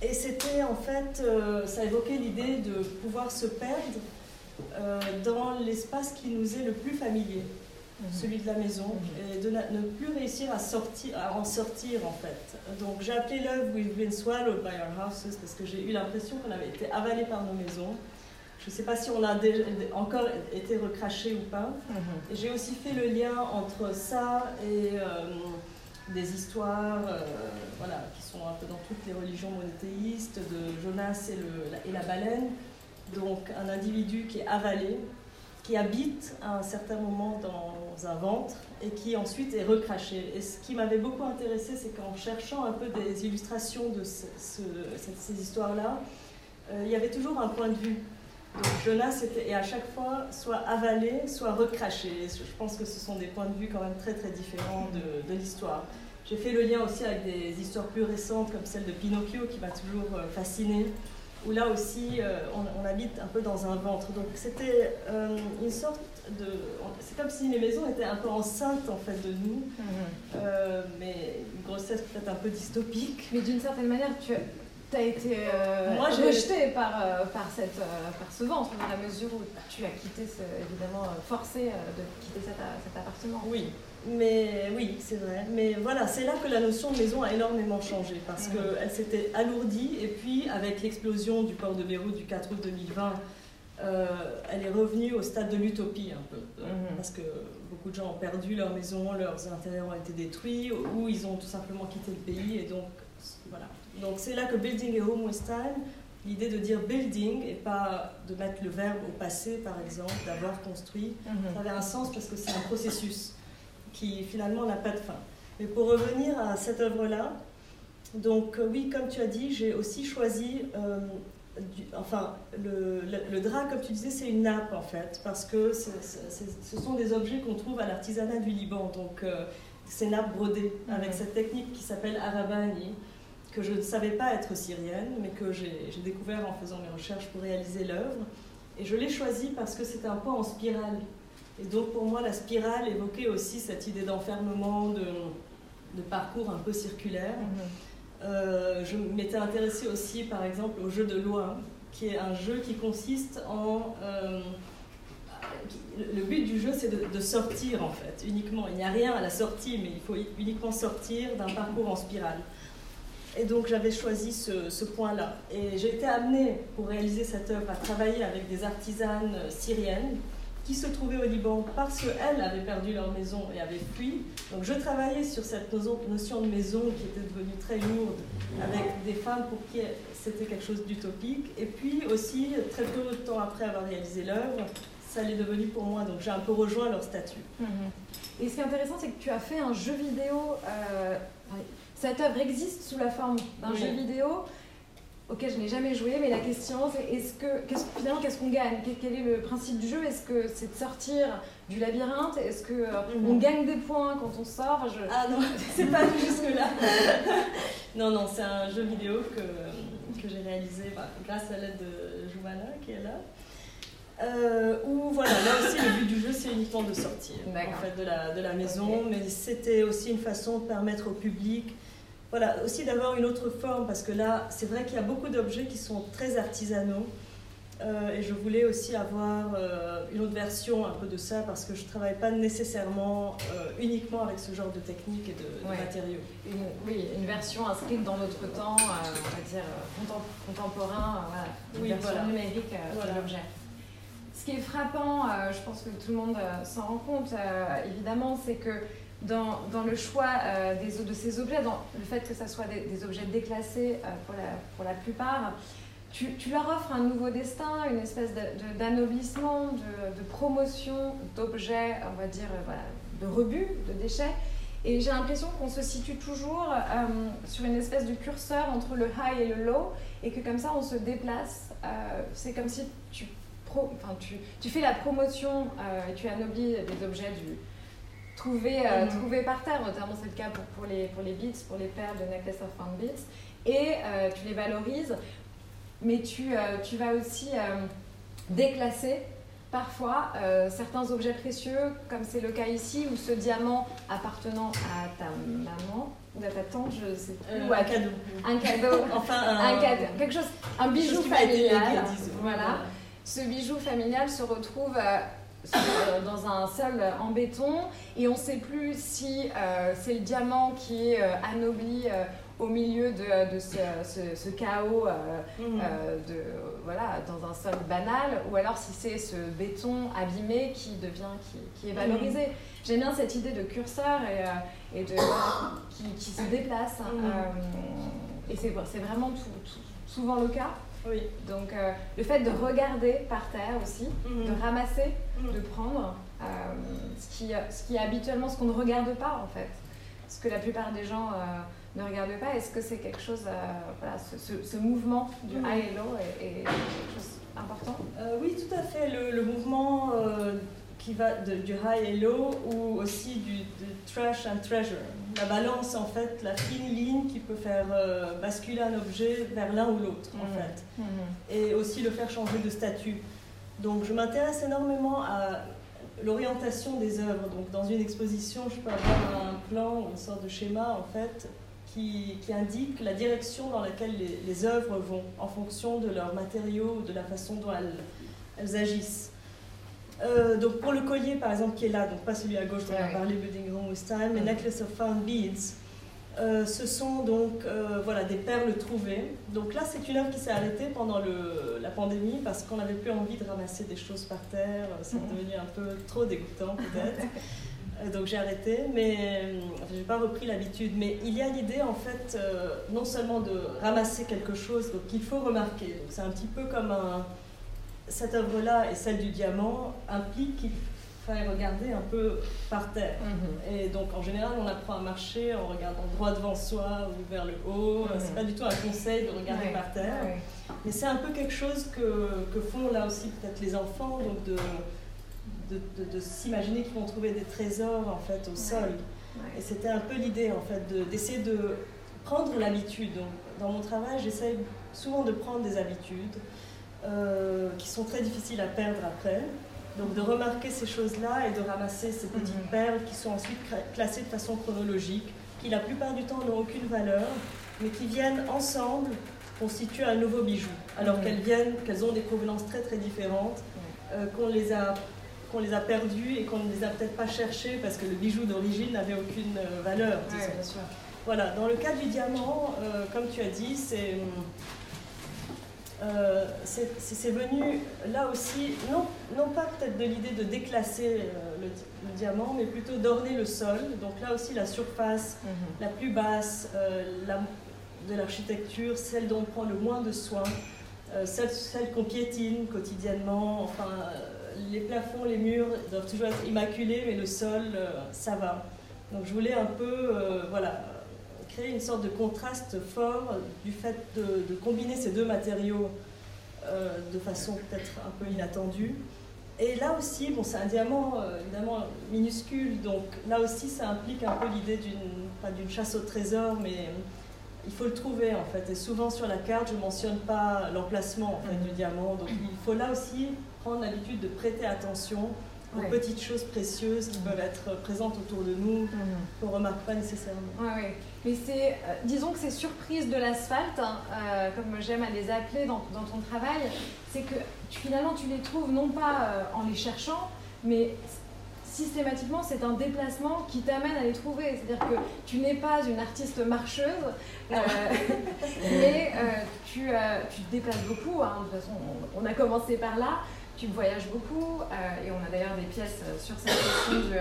Et c'était en fait, euh, ça évoquait l'idée de pouvoir se perdre euh, dans l'espace qui nous est le plus familier, mhm. celui de la maison, mhm. et de ne plus réussir à, sortir, à en sortir en fait. Donc j'ai appelé l'œuvre We've been swallowed by our houses parce que j'ai eu l'impression qu'on avait été avalé par nos maisons. Je ne sais pas si on a encore été recraché ou pas. Mhm. J'ai aussi fait le lien entre ça et euh, des histoires euh, voilà, qui sont un peu dans toutes les religions monothéistes, de Jonas et, le, et la baleine. Donc un individu qui est avalé, qui habite à un certain moment dans un ventre et qui ensuite est recraché. Et ce qui m'avait beaucoup intéressé, c'est qu'en cherchant un peu des illustrations de ces histoires-là, euh, il y avait toujours un point de vue. Donc Jonas était, et à chaque fois, soit avalé, soit recraché. je pense que ce sont des points de vue quand même très très différents de, de l'histoire. J'ai fait le lien aussi avec des histoires plus récentes comme celle de Pinocchio qui m'a toujours euh, fascinée, où là aussi euh, on, habite un peu dans un ventre. Donc c'était euh, une sorte de... C'est comme si les maisons étaient un peu enceintes en fait de nous, mhm. mais une grossesse peut-être un peu dystopique. Mais d'une certaine manière, tu, tu as été euh, Moi, rejeté par, euh, par, cette, euh, par ce ventre, dans la mesure où tu as quitté, évidemment, forcé de quitter cet, cet, appartement. Oui, mais oui, c'est vrai. Mais voilà, c'est là que la notion de maison a énormément changé, parce qu'elle s'était alourdie, et puis avec l'explosion du port de Beyrouth du 4 août 2020, elle est revenue au stade de l'utopie un peu, Mhm. parce que beaucoup de gens ont perdu leur maison, leurs intérêts ont été détruits, ou ils ont tout simplement quitté le pays, et donc voilà. Donc c'est là que Building a Home with Time, l'idée de dire building et pas de mettre le verbe au passé par exemple, d'avoir construit, ça avait un sens parce que c'est un processus qui finalement n'a pas de fin. Mais pour revenir à cette œuvre-là, donc euh, oui, comme tu as dit, j'ai aussi choisi, euh, du- enfin, le, le- le drap, comme tu disais, c'est une nappe en fait, parce que c'est- c'est- c'est- ce sont des objets qu'on trouve à l'artisanat du Liban, donc euh, ces nappes brodées avec Mhm. cette technique qui s'appelle arabani, que je ne savais pas être syrienne, mais que j'ai découvert en faisant mes recherches pour réaliser l'œuvre. Et je l'ai choisi parce que c'était un point en spirale. Et donc pour moi, la spirale évoquait aussi cette idée d'enfermement, de, de parcours un peu circulaire. Euh, je m'étais intéressée aussi, par exemple, au jeu de loi, qui est un jeu qui consiste en... euh, le but du jeu, c'est de, de sortir, en fait, uniquement. Il n'y a rien à la sortie, mais il faut uniquement sortir d'un parcours en spirale. Et donc j'avais choisi ce, point-là. Et j'ai été amenée, pour réaliser cette œuvre, à travailler avec des artisanes syriennes qui se trouvaient au Liban parce qu'elles avaient perdu leur maison et avaient fui. Donc je travaillais sur cette notion de maison qui était devenue très lourde avec des femmes pour qui c'était quelque chose d'utopique. Et puis aussi, très peu de temps après avoir réalisé l'œuvre, ça l'est devenu pour moi. Donc j'ai un peu rejoint leur statut. Et ce qui est intéressant, c'est que tu as fait un jeu vidéo. euh, cette œuvre existe sous la forme d'un Oui. jeu vidéo auquel je n'ai jamais joué, mais la question c'est est-ce que qu'est-ce- finalement qu'est-ce qu'on gagne? Quel- est le principe du jeu? Est-ce que c'est de sortir du labyrinthe? Est-ce que euh, Mhm. on gagne des points quand on sort? Enfin, je- Ah non, c'est pas jusque-là. non, non, c'est un jeu vidéo que, que j'ai réalisé bah, grâce à l'aide de Joumana qui est là. Euh, où voilà, là aussi le but du jeu c'est uniquement de sortir en fait, de, la, de la maison, mais c'était aussi une façon de permettre au public, voilà, aussi d'avoir une autre forme parce que là c'est vrai qu'il y a beaucoup d'objets qui sont très artisanaux euh, et je voulais aussi avoir euh, une autre version un peu de ça parce que je travaille pas nécessairement euh, uniquement avec ce genre de technique et de, matériaux. une, oui, une version inscrite dans notre temps, on va dire contem- contemporain, voilà, une Oui, version voilà. numérique Voilà. de l'objet. Ce qui est frappant, je pense que tout le monde s'en rend compte, évidemment, c'est que dans, le choix euh, de ces objets, dans le fait que ce soit des, objets déclassés euh, pour, la, plupart, tu, leur offres un nouveau destin, une espèce d'anoblissement, de, promotion d'objets, on va dire, euh, de rebut, de déchets. Et j'ai l'impression qu'on se situe toujours sur une espèce de curseur entre le high et le low, et que comme ça on se déplace. C'est comme si tu, fais la promotion tu anoblis des objets du, trouvés, euh, Mhm. par terre, notamment c'est le cas pour, pour, les, pour les beats, pour les perles de Necklace of Found Beats, et euh, tu les valorises, mais tu, euh, tu vas aussi euh, déclasser parfois certains objets précieux, comme c'est le cas ici, où ce diamant appartenant à ta maman ou à ta tante, je sais plus, ou à un cadeau. un cadeau, Enfin, un cadeau, quelque chose, un bijou familial, voilà. Ce bijou familial se retrouve dans un sol en béton et on ne sait plus si euh, c'est le diamant qui est euh, anobli euh, au milieu de, de ce, ce- ce chaos euh, Mhm. euh, de, voilà, dans un sol banal ou alors si c'est ce béton abîmé qui devient, qui, qui est valorisé. J'aime bien cette idée de curseur et, euh, et de, qui, qui se déplace. Mhm. euh, et c'est vraiment tout- tout- souvent le cas. Oui. Donc euh, le fait de regarder par terre aussi, Mhm. de ramasser, Mhm. De prendre, euh, ce, qui, ce qui est habituellement ce qu'on ne regarde pas en fait, ce que la plupart des gens euh, ne regardent pas. Est-ce que c'est quelque chose, euh, voilà, ce, ce- ce mouvement du high et low est, est quelque chose d'important? Euh, oui, tout à fait. Le, le mouvement qui va de- du high et low ou aussi du trash and treasure. La balance, en fait, la fine ligne qui peut faire euh, basculer un objet vers l'un ou l'autre, en Mhm. fait. Et aussi le faire changer de statut. Donc, je m'intéresse énormément à l'orientation des œuvres. Donc, dans une exposition, je peux avoir un plan une sorte de schéma, en fait, qui, qui indique la direction dans laquelle les, les œuvres vont, en fonction de leurs matériaux, de la façon dont elles, elles agissent. Euh, donc pour le collier par exemple qui est là, donc pas celui à gauche dont on a parlé, Building Home with Time, mais. Necklace of Found Beads, Euh, ce sont donc euh, voilà, des perles trouvées. Donc là, c'est une œuvre qui s'est arrêtée pendant le, la pandémie parce qu'on n'avait plus envie de ramasser des choses par terre. C'est mhm. devenu un peu trop dégoûtant peut-être. Euh, donc j'ai arrêté, mais je n'ai pas repris l'habitude. Mais il y a l'idée en fait non seulement de ramasser quelque chose qu'il faut remarquer. C'est un petit peu comme un, cette œuvre-là et celle du diamant implique qu'il regarder un peu par terre. Mhm. Et donc en général, on apprend à marcher en regardant droit devant soi ou vers le haut. Mhm. C'est pas du tout un conseil de regarder par terre. Mais c'est un peu quelque chose que, que font là aussi peut-être les enfants, donc de, de, de, s'imaginer qu'ils vont trouver des trésors en fait au sol. Et c'était un peu l'idée en fait d'essayer de, prendre l'habitude. Dans mon travail, j'essaie souvent de prendre des habitudes euh, qui sont très difficiles à perdre après. Donc de remarquer ces choses-là et de ramasser ces petites mhm. perles qui sont ensuite classées de façon chronologique, qui la plupart du temps n'ont aucune valeur, mais qui viennent ensemble constituer un nouveau bijou, alors mhm. qu'elles viennent, qu'elles ont des provenances très très différentes, euh, qu'on les a qu'on les a perdues et qu'on ne les a peut-être pas cherchées parce que le bijou d'origine n'avait aucune euh, valeur. Voilà, dans le cas du diamant, euh, comme tu as dit, c'est euh, c'est venu là aussi, non, non pas peut-être de l'idée de déclasser euh, le, diamant, mais plutôt d'orner le sol. Donc là aussi, la surface mhm. la plus basse euh, de l'architecture, celle dont on prend le moins de soin, celle, celle qu'on piétine quotidiennement. Enfin, les plafonds, les murs doivent toujours être immaculés, mais le sol, ça va. Donc je voulais un peu, voilà une sorte de contraste fort du fait de, combiner ces deux matériaux euh, de façon peut-être un peu inattendue. Et là aussi, bon, c'est un diamant euh, évidemment minuscule, donc là aussi ça implique un peu l'idée d'une, pas d'une chasse au trésor, mais il faut le trouver en fait. Et souvent sur la carte, je ne mentionne pas l'emplacement du diamant, donc il faut là aussi prendre l'habitude de prêter attention aux petites choses précieuses qui peuvent être présentes autour de nous, mhm. qu'on ne remarque pas nécessairement. Oui, Mais c'est, euh, disons que ces surprises de l'asphalte, hein, euh, comme j'aime à les appeler dans, dans ton travail, c'est que finalement tu les trouves non pas euh, en les cherchant, mais systématiquement, c'est un déplacement qui t'amène à les trouver. C'est-à-dire que tu n'es pas une artiste marcheuse, mais tu, tu, te déplaces beaucoup. Hein. De toute façon, on, a commencé par là tu voyages beaucoup euh, et on a d'ailleurs des pièces euh, sur cette question du, euh,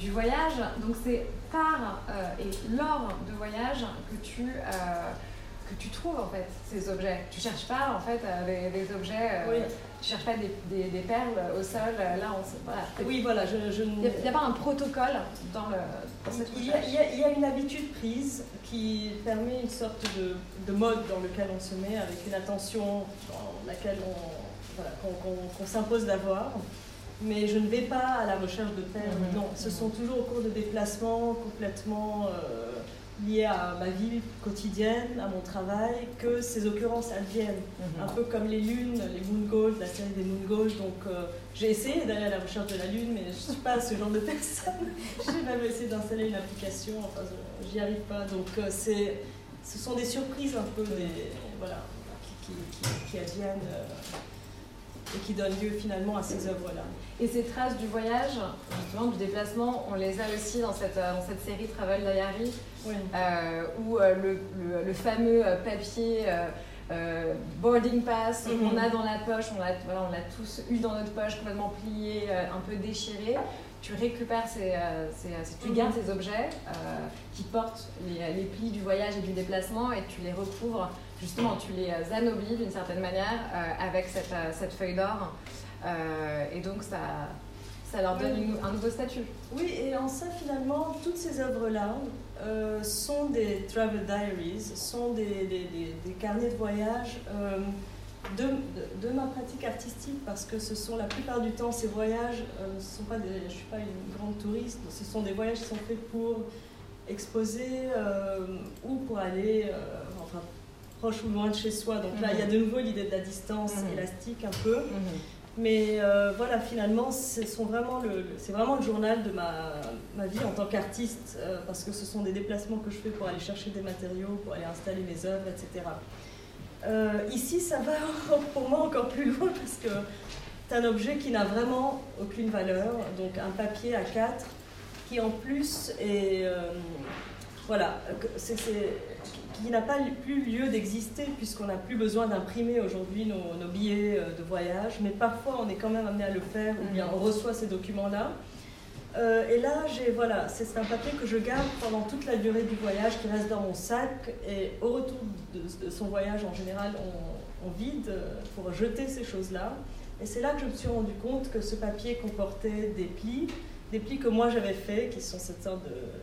du voyage. Donc c'est par et lors de voyage que tu, que tu trouves en fait ces objets. Tu cherches pas en fait des, objets, oui. tu cherches pas des, des, perles au sol. Là, on voilà. Oui, voilà. Je, Il n'y a, pas un protocole dans, le, dans cette il y, a, il y, a, une habitude prise qui permet une sorte de, de mode dans lequel on se met avec une attention dans laquelle on qu'on s'impose d'avoir. Mais je ne vais pas à la recherche de perles. Mhm. Non, ce sont toujours au cours de déplacements complètement euh, liés à ma vie quotidienne, à mon travail, que ces occurrences adviennent. Mhm. Un peu comme les lunes, les moon gold, la série des moon gold. Donc euh, j'ai essayé d'aller à la recherche de la lune, mais je ne suis pas ce genre de personne. j'ai même essayé d'installer une application, enfin j'y arrive pas. Donc euh, c'est, ce sont des surprises un peu des, voilà, qui, qui, qui adviennent et qui donne lieu finalement à ces œuvres-là. Et ces traces du voyage, justement du déplacement, on les a aussi dans cette, dans cette série Travel Diary, euh, où euh, le, le, fameux euh, boarding pass qu'on mhm. a dans la poche, on l'a voilà, on tous eu dans notre poche, complètement plié, un peu déchiré. Tu récupères ces, ces, tu gardes mhm. ces objets qui portent les, les, plis du voyage et du déplacement et tu les recouvres justement, tu les anoblis d'une certaine manière euh, avec cette, euh, cette feuille d'or. Euh, et donc, ça, ça leur donne un nouveau statut. Oui, et en ça, finalement, toutes ces œuvres-là sont des travel diaries, sont des, des, des, carnets de voyage. de, de, ma pratique artistique parce que ce sont la plupart du temps ces voyages, sont pas des, je ne suis pas une grande touriste, ce sont des voyages qui sont faits pour exposer ou pour aller, enfin proche ou loin de chez soi. Donc là, il y a mhm. de nouveau l'idée de la distance mhm. élastique un peu. Mhm. Mais euh, voilà, finalement, c'est vraiment, vraiment le journal de ma, ma vie en tant qu'artiste, euh, parce que ce sont des déplacements que je fais pour aller chercher des matériaux, pour aller installer mes œuvres, etc. Euh, ici, ça va pour moi encore plus loin, parce que c'est un objet qui n'a vraiment aucune valeur, donc un papier à 4 qui en plus est voilà, c'est, qui n'a pas plus lieu d'exister puisqu'on n'a plus besoin d'imprimer aujourd'hui nos, billets de voyage, mais parfois on est quand même amené à le faire ou bien on reçoit ces documents-là. Euh, et là, j'ai voilà, c'est un papier que je garde pendant toute la durée du voyage, qui reste dans mon sac. Et au retour de, son voyage, en général, on, vide pour jeter ces choses-là. Et c'est là que je me suis rendu compte que ce papier comportait des plis, des plis que moi j'avais fait, qui sont cette sorte de, euh,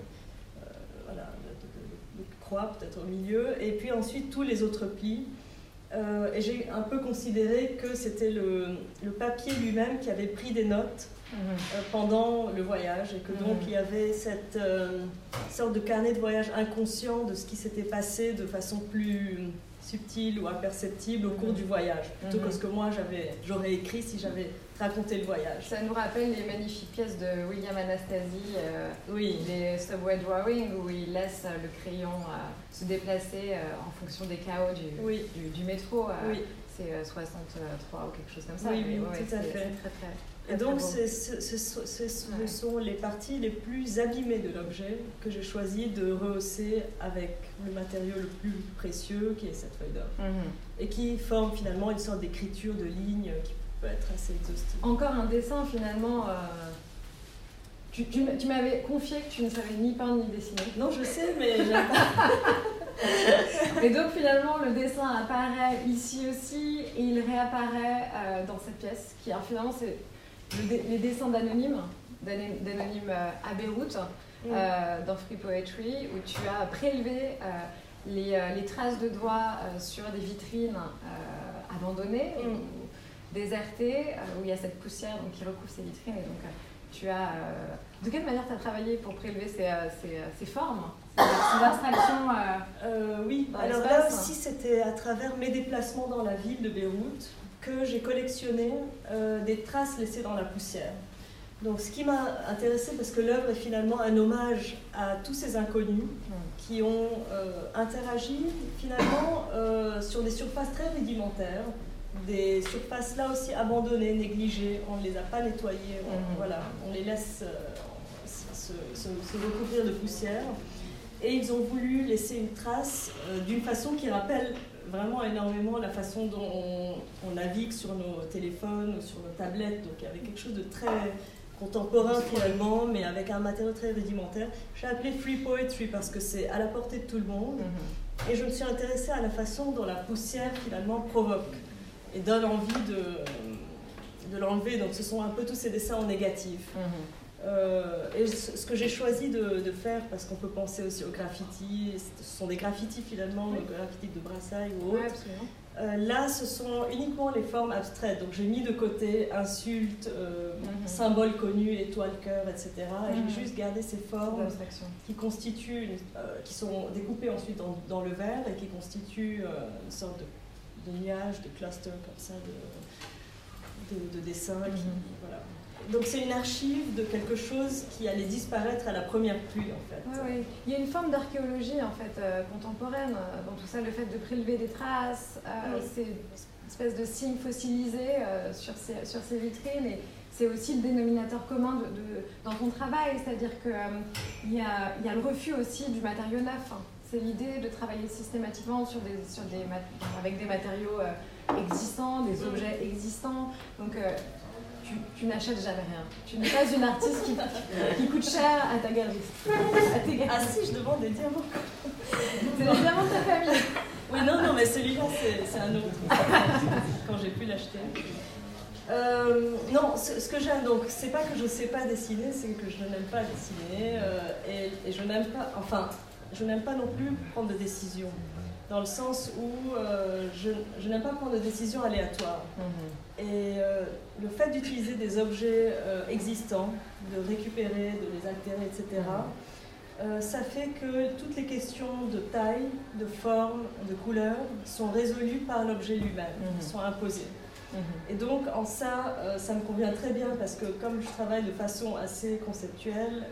peut-être au milieu, et puis ensuite tous les autres plis. Euh, et j'ai un peu considéré que c'était le, le papier lui-même qui avait pris des notes euh, pendant le voyage et que donc il y avait cette euh, sorte de carnet de voyage inconscient de ce qui s'était passé de façon plus subtile ou imperceptible au cours du voyage, plutôt que ce que moi j'aurais écrit si j'avais raconté le voyage. Ça nous rappelle les magnifiques pièces de William Anastasi, euh, oui. les Subway Drawing, où il laisse le crayon se déplacer en fonction des chaos du, du, métro. C'est 63 ou quelque chose comme ça. Oui, tout à fait. Très, très, et donc, ce sont les parties les plus abîmées de l'objet que j'ai choisi de rehausser avec le matériau le plus précieux, qui est cette feuille d'or. Mhm. Et qui forme finalement une sorte d'écriture de ligne qui peut être assez exhaustive. Encore un dessin finalement. Euh, tu, tu, m'avais confié que tu ne savais ni peindre ni dessiner. Non, je sais, mais Et donc finalement, le dessin apparaît ici aussi et il réapparaît euh, dans cette pièce, qui finalement c'est les dessins d'anonymes, d'anonymes euh, à Beyrouth, mm. euh, dans Free Poetry, où tu as prélevé euh, les, les, traces de doigts sur des vitrines abandonnées, mm. ou désertées, où il y a cette poussière donc, qui recouvre ces vitrines. Et donc, tu as, de quelle manière tu as travaillé pour prélever ces, ces, ces formes ces abstractions Oui, alors là aussi c'était à travers mes déplacements dans la ville de Beyrouth que j'ai collectionné euh, des traces laissées dans la poussière. Donc ce qui m'a intéressé, parce que l'œuvre est finalement un hommage à tous ces inconnus qui ont euh, interagi finalement euh, sur des surfaces très rudimentaires, des surfaces là aussi abandonnées, négligées, on ne les a pas nettoyées, on, mhm. voilà, on les laisse se, se, recouvrir de poussière. Et ils ont voulu laisser une trace d'une façon qui rappelle vraiment énormément la façon dont on, navigue sur nos téléphones ou sur nos tablettes. Donc il y avait quelque chose de très contemporain finalement, mais avec un matériau très rudimentaire. J'ai appelé Free Poetry parce que c'est à la portée de tout le monde. Mhm. Et je me suis intéressée à la façon dont la poussière finalement provoque et donne envie de, de l'enlever. Donc ce sont un peu tous ces dessins en négatif. Mhm. Euh, et ce que j'ai choisi de, faire, parce qu'on peut penser aussi au graffiti, ce sont des graffitis finalement, le graffiti de Brassailles ou autre. Euh, là, ce sont uniquement les formes abstraites. Donc, j'ai mis de côté insultes, euh, mhm. symboles connus, étoiles, cœur, etc. Et j'ai mhm. juste gardé ces formes qui constituent, qui sont découpées ensuite dans, le verre et qui constituent une sorte de, de, nuage, de cluster comme ça, de, de, donc c'est une archive de quelque chose qui allait disparaître à la première pluie en fait. Oui, oui. Il y a une forme d'archéologie en fait euh, contemporaine euh, dans tout ça, le fait de prélever des traces, euh, c'est une espèce de signes fossilisés sur, ces, sur ces vitrines et c'est aussi le dénominateur commun de, dans ton travail, c'est-à-dire qu'il y, a, y a le refus aussi du matériau neuf. C'est l'idée de travailler systématiquement sur des, sur des, avec des matériaux existants, des mm. objets existants. Donc tu, n'achètes jamais rien. Tu n'es pas une artiste qui, qui, coûte cher à ta galerie. Ah si, je demande des diamants. C'est les diamants de ta famille. Oui, non, non, mais celui-là, c'est un autre. Quand j'ai pu l'acheter. Euh, non, ce, que j'aime, donc, c'est pas que je sais pas dessiner, c'est que je n'aime pas dessiner. Euh, et, et, je n'aime pas, enfin, je n'aime pas non plus prendre de décisions dans le sens où euh, je, je n'aime pas prendre de décisions aléatoires. Mhm. Et euh, le fait d'utiliser des objets euh, existants, de récupérer, de les altérer, etc., mhm. ça fait que toutes les questions de taille, de forme, de couleur sont résolues par l'objet lui-même, mhm. sont imposées. Et donc en ça, ça me convient très bien parce que comme je travaille de façon assez conceptuelle,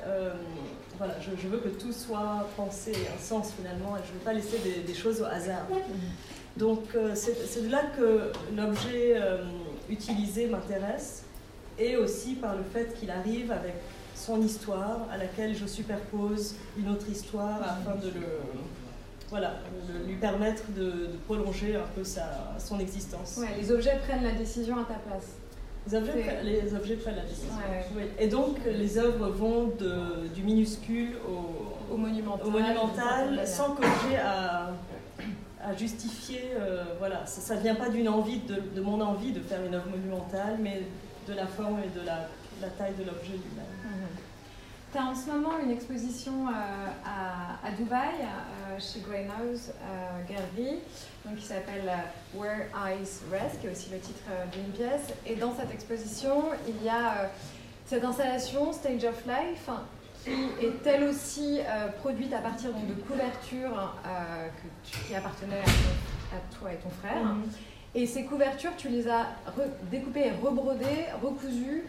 voilà, je, veux que tout soit pensé, un sens finalement, et je ne veux pas laisser des, choses au hasard. Donc euh, c'est de là que l'objet euh, utilisé m'intéresse, et aussi par le fait qu'il arrive avec son histoire à laquelle je superpose une autre histoire afin de le voilà, de lui permettre de, prolonger un peu sa, son existence. Ouais, les objets prennent la décision à ta place. Les objets, les objets prennent la décision. Et donc les œuvres vont de, du minuscule au, au monumental, au monumental sans que j'ai à, à, justifier. Euh, voilà, ça ne vient pas d'une envie, de, mon envie de faire une œuvre monumentale, mais de la forme et de la, taille de l'objet lui-même. Tu as en ce moment une exposition euh, à, Dubaï, euh, chez Greyhouse euh, Gallery, donc qui s'appelle Where Eyes Rest, qui est aussi le titre d'une pièce. Et dans cette exposition, il y a cette installation Stage of Life, est elle aussi produite à partir donc, de couvertures qui appartenaient à, toi et ton frère. Mm-hmm. Et ces couvertures, tu les as découpées et rebrodées, recousues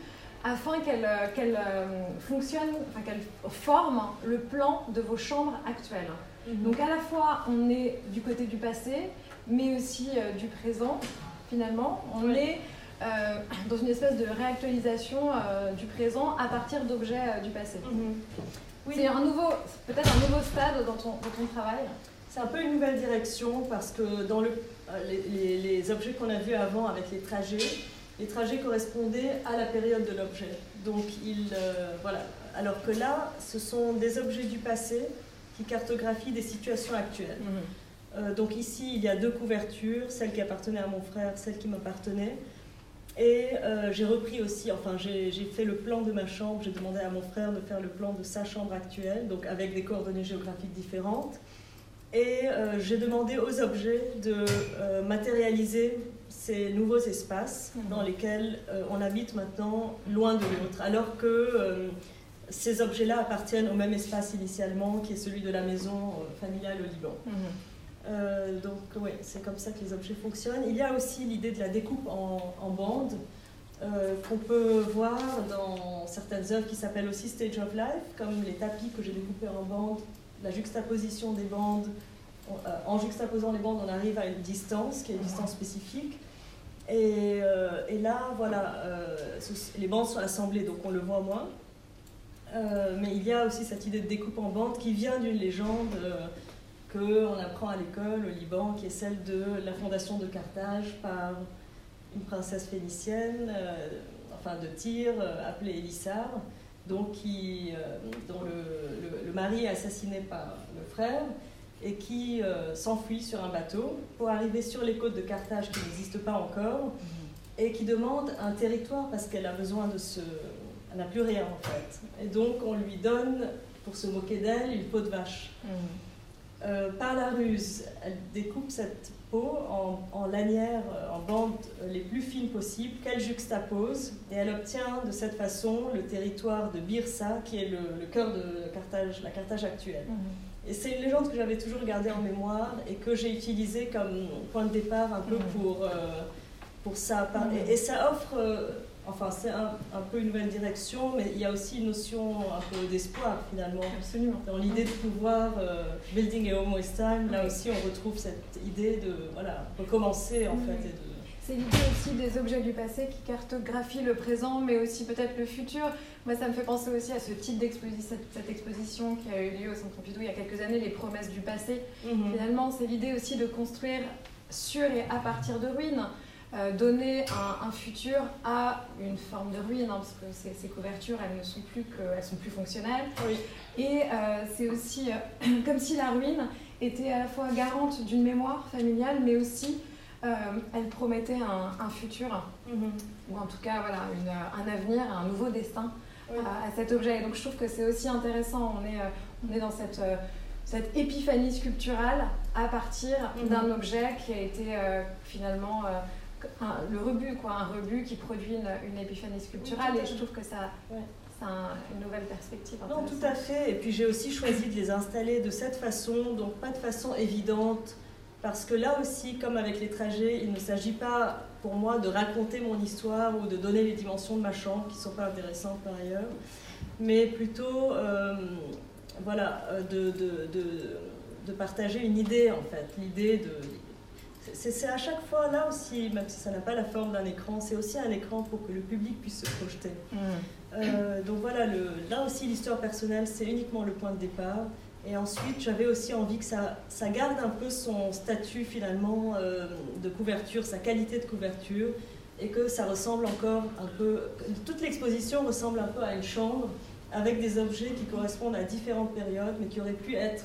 afin qu'elle euh, euh, fonctionne, enfin qu'elle forme le plan de vos chambres actuelles. Mhm. Donc à la fois on est du côté du passé, mais aussi euh, du présent finalement. On est dans une espèce de réactualisation du présent à partir d'objets du passé. Mhm. C'est un nouveau, peut-être un nouveau stade dans ton, ton travail. C'est un peu une nouvelle direction parce que dans le, les, les objets qu'on a vus avant avec les trajets, les trajets correspondaient à la période de l'objet. Donc, il, euh, voilà. Alors que là, ce sont des objets du passé qui cartographient des situations actuelles. Mhm. Euh, donc ici, il y a deux couvertures, celle qui appartenait à mon frère, celle qui m'appartenait. Et euh, j'ai repris aussi, enfin j'ai fait le plan de ma chambre, j'ai demandé à mon frère de faire le plan de sa chambre actuelle, donc avec des coordonnées géographiques différentes. Et j'ai demandé aux objets de matérialiser ces nouveaux espaces mhm. dans lesquels euh, on habite maintenant loin de l'autre, alors que euh, ces objets-là appartiennent au même espace initialement, qui est celui de la maison euh, familiale au Liban. Mhm. donc oui, c'est comme ça que les objets fonctionnent. Il y a aussi l'idée de la découpe en, bandes, qu'on peut voir dans certaines œuvres qui s'appellent aussi Stage of Life, comme les tapis que j'ai découpés en bandes, la juxtaposition des bandes. En juxtaposant les bandes, on arrive à une distance qui est une distance spécifique. Et, euh, là, voilà, euh, les bandes sont assemblées, donc on le voit moins. Euh, mais il y a aussi cette idée de découpe en bandes qui vient d'une légende qu'on apprend à l'école au Liban, qui est celle de la fondation de Carthage par une princesse phénicienne, enfin de Tyr, appelée Élissar, donc qui, dont le, le, mari est assassiné par le frère et qui euh, s'enfuit sur un bateau pour arriver sur les côtes de Carthage qui n'existent pas encore mhm. et qui demande un territoire parce qu'elle a besoin de se... Elle n'a plus rien en fait. Et donc on lui donne, pour se moquer d'elle, une peau de vache. Mhm. Euh, par la ruse, elle découpe cette peau en, en lanières, en bandes les plus fines possibles, qu'elle juxtapose, et elle obtient de cette façon le territoire de Birsa, qui est le, cœur de Carthage, la Carthage actuelle. Mhm. Et c'est une légende que j'avais toujours gardée en mémoire et que j'ai utilisée comme point de départ un peu mm. pour, euh, pour ça. Mm. Et, ça offre, euh, enfin c'est un, un, peu une nouvelle direction, mais il y a aussi une notion un peu d'espoir finalement. Absolument. Dans l'idée de pouvoir, euh, building a home time, là aussi on retrouve cette idée de voilà, recommencer en fait. Et de, c'est l'idée aussi des objets du passé qui cartographient le présent, mais aussi peut-être le futur. Moi, ça me fait penser aussi à ce type d'exposition, cette, exposition qui a eu lieu au Centre Pompidou il y a quelques années, les promesses du passé. Mhm. Finalement, c'est l'idée aussi de construire sur et à partir de ruines. Euh, donner un, futur à une forme de ruine, hein, parce que ces, ces, couvertures, elles ne sont plus que, elles sont plus fonctionnelles. Et euh, c'est aussi euh, comme si la ruine était à la fois garante d'une mémoire familiale, mais aussi elle promettait un, futur, mhm. ou en tout cas voilà, un avenir, un nouveau destin à, cet objet. Et donc je trouve que c'est aussi intéressant, on est, on est dans cette, cette épiphanie sculpturale à partir mhm. d'un objet qui a été finalement le rebut, quoi, un rebut qui produit une, épiphanie sculpturale. et je trouve que ça, c'est une nouvelle perspective. Non, tout à fait. Et puis j'ai aussi choisi de les installer de cette façon, donc pas de façon évidente parce que là aussi, comme avec les trajets, il ne s'agit pas pour moi de raconter mon histoire ou de donner les dimensions de ma chambre, qui ne sont pas intéressantes par ailleurs, mais plutôt euh, voilà, euh, de, de, de, de, partager une idée en fait. L'idée de. C'est à chaque fois là aussi, même si ça n'a pas la forme d'un écran, c'est aussi un écran pour que le public puisse se projeter. Mm. Euh, donc voilà, le, là aussi l'histoire personnelle, c'est uniquement le point de départ. Et ensuite, j'avais aussi envie que ça, ça garde un peu son statut finalement euh, de couverture, sa qualité de couverture, et que ça ressemble encore un peu, toute l'exposition ressemble un peu à une chambre avec des objets qui correspondent à différentes périodes, mais qui auraient pu être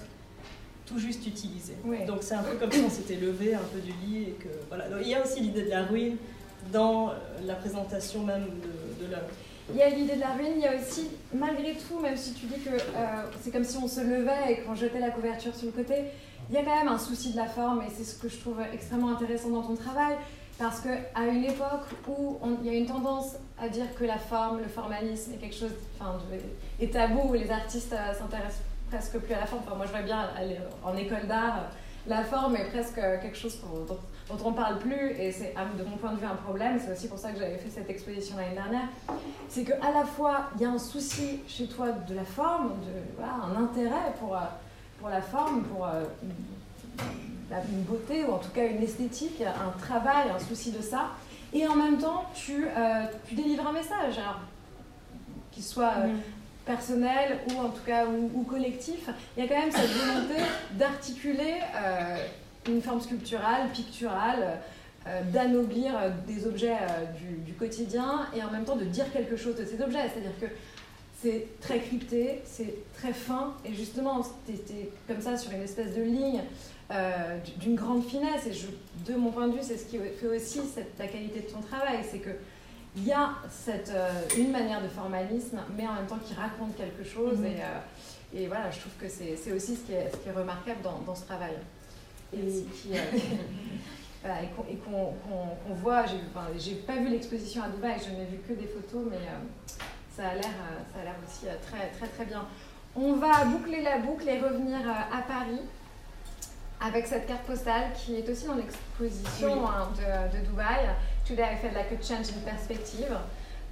tout juste utilisés. Donc c'est un peu comme si on s'était levé un peu du lit et que voilà. il y a aussi l'idée de la ruine dans la présentation même de, de l'œuvre. Il y a l'idée de la ruine, il y a aussi, malgré tout, même si tu dis que euh, c'est comme si on se levait et qu'on jetait la couverture sur le côté, il y a quand même un souci de la forme et c'est ce que je trouve extrêmement intéressant dans ton travail. Parce qu'à une époque où il y a une tendance à dire que la forme, le formalisme est quelque chose enfin, de, est tabou, où les artistes euh, s'intéressent presque plus à la forme. Moi, je vois bien aller en école d'art, la forme est presque quelque chose dont, on ne parle plus, et c'est de mon point de vue un problème. C'est aussi pour ça que j'avais fait cette exposition l'année dernière. C'est qu'à la fois, il y a un souci chez toi de la forme, un intérêt pour, euh, pour la forme, pour euh, une beauté ou en tout cas une esthétique, un travail, un souci de ça. Et en même temps, tu, euh, délivres un message, qu'il soit euh, mm. Personnel ou en tout cas ou, collectif. Il y a quand même cette volonté d'articuler euh, une forme sculpturale, picturale, d'anoblir des objets du, du, quotidien et en même temps de dire quelque chose de ces objets. C'est-à-dire que c'est très crypté, c'est très fin et justement, es comme ça sur une espèce de ligne euh, d'une grande finesse. Et de mon point de vue, c'est ce qui fait aussi cette, la qualité de ton travail. C'est que il y a cette, euh, une manière de formalisme, mais en même temps qui raconte quelque chose. Mhm. Et, euh, et, voilà, je trouve que c'est aussi ce qui, est, ce qui est remarquable dans, dans ce travail. Et, qui, voilà, et qu'on voit, j'ai enfin, pas vu l'exposition à Dubaï, je n'ai vu que des photos, mais ça a l'air aussi très, très très bien. On va boucler la boucle et revenir à Paris avec cette carte postale qui est aussi dans l'exposition hein, de, de, Dubaï. Today I felt like a change in perspective.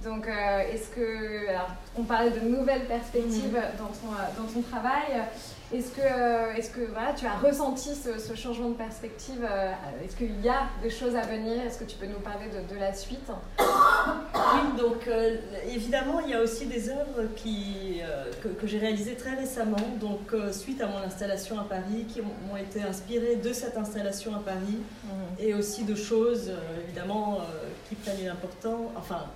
Donc, euh, est-ce que. Alors, on parlait de nouvelles perspectives mm. dans, ton, dans ton travail. Est-ce que, euh, est que voilà, tu as ressenti ce, changement de perspective euh, Est-ce qu'il y a des choses à venir? Est-ce que tu peux nous parler de, de la suite? Oui, donc euh, évidemment, il y a aussi des œuvres qui, que, que j'ai réalisées très récemment, donc suite à mon installation à Paris, qui m'ont été inspirées de cette installation à Paris, mhm. et aussi de choses, évidemment, qui prennent une importance. Enfin,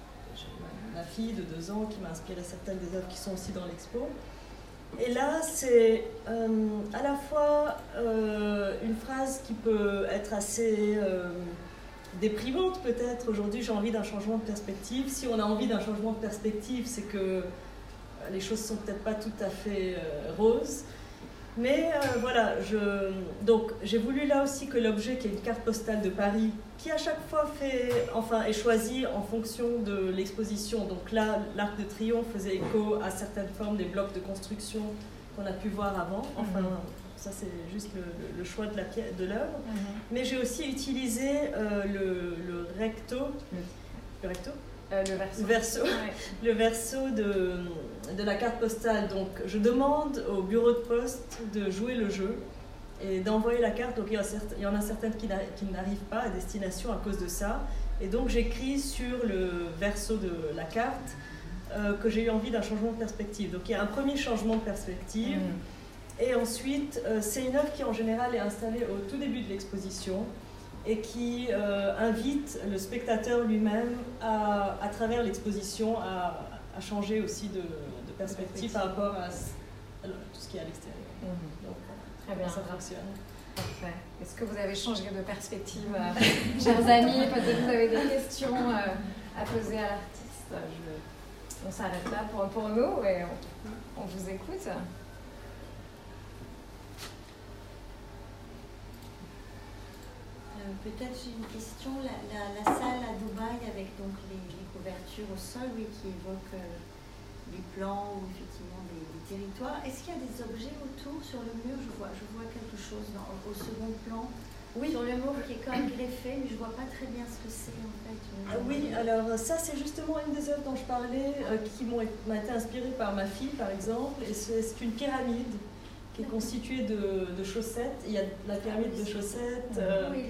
ma fille de deux ans qui m'a inspiré certaines des œuvres qui sont aussi dans l'expo. Et là, c'est euh, à la fois euh, une phrase qui peut être assez euh, déprimante peut-être. Aujourd'hui, j'ai envie d'un changement de perspective. Si on a envie d'un changement de perspective, c'est que les choses sont peut-être pas tout à fait roses. Mais euh, voilà, je, donc j'ai voulu là aussi que l'objet qui est une carte postale de Paris, qui à chaque fois fait, enfin, est choisi en fonction de l'exposition. Donc là, l'Arc de Triomphe faisait écho à certaines formes des blocs de construction qu'on a pu voir avant. Enfin, mhm. ça c'est juste le, choix de l'œuvre. Mhm. Mais j'ai aussi utilisé euh, le, recto. Le recto? Euh, le verso. Le verso, de, de, la carte postale. Donc, je demande au bureau de poste de jouer le jeu et d'envoyer la carte. Donc, il y, en a certaines qui n'arrivent pas à destination à cause de ça. Et donc, j'écris sur le verso de la carte euh, que j'ai eu envie d'un changement de perspective. Donc, il y a un premier changement de perspective. Mm. Et ensuite, euh, c'est une œuvre qui en général est installée au tout début de l'exposition et qui euh, invite le spectateur lui-même à, à, travers l'exposition à, à, changer aussi de, de perspective par rapport à, tout ce qui est à l'extérieur. Mhm. Donc, Très bien. Ça fonctionne. Parfait. Est-ce que vous avez changé de perspective, euh, chers amis? Peut-être que vous avez des questions euh, à poser à l'artiste. Je... On s'arrête là pour, pour nous et on, on vous écoute. Peut-être j'ai une question. La, la, salle à Dubaï avec donc les, couvertures au sol, oui, qui évoquent euh, les plans ou effectivement les, territoires. Est-ce qu'il y a des objets autour sur le mur? Je vois, je vois quelque chose dans, au second plan. Oui. Sur le mur qui est même greffé, mais je ne vois pas très bien ce que c'est en fait. Ah oui, alors ça c'est justement une des œuvres dont je parlais, euh, qui m'a été inspirée par ma fille par exemple, et c'est une pyramide qui est constituée de, de, chaussettes. Il y a la pyramide de chaussettes. oui,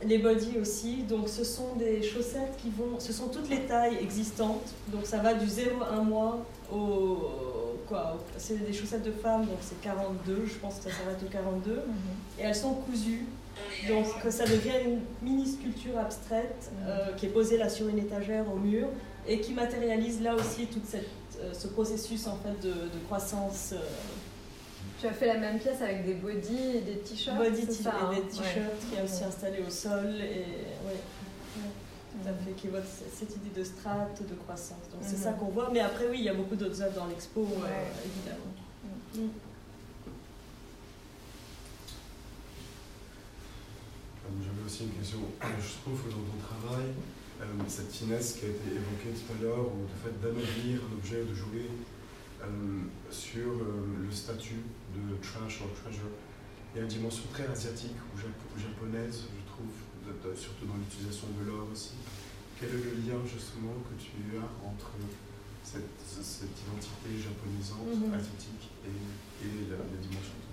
les les body aussi. Donc ce sont des chaussettes qui vont, ce sont toutes les tailles existantes. Donc ça va du 0 à 1 mois au quoi, c'est des chaussettes de femmes, donc c'est 42, je pense que ça s'arrête au 42. Et elles sont cousues. Donc ça devient une mini sculpture abstraite euh, qui est posée là sur une étagère au mur et qui matérialise là aussi tout euh, ce processus en fait de, de croissance. Euh. Tu as fait la même pièce avec des bodys et des t-shirts Body et des hein t-shirts qui est aussi installé au sol et ouais, tout à fait qui cette idée de strate, de croissance. Donc c'est ça mhm. qu'on voit. Mais après oui, il y a beaucoup d'autres œuvres dans l'expo évidemment. Mm. J'avais aussi une question. Je trouve que dans ton travail, euh, cette finesse qui a été évoquée tout à l'heure, ou le fait d'anoblir un objet, de jouer euh, sur euh, le statut de trash or treasure, il y a une dimension très asiatique ou, japonaise, je trouve, surtout dans l'utilisation de l'or aussi. Quel est le lien justement que tu as entre cette, identité japonisante, mm-hmm. asiatique et, la, la dimension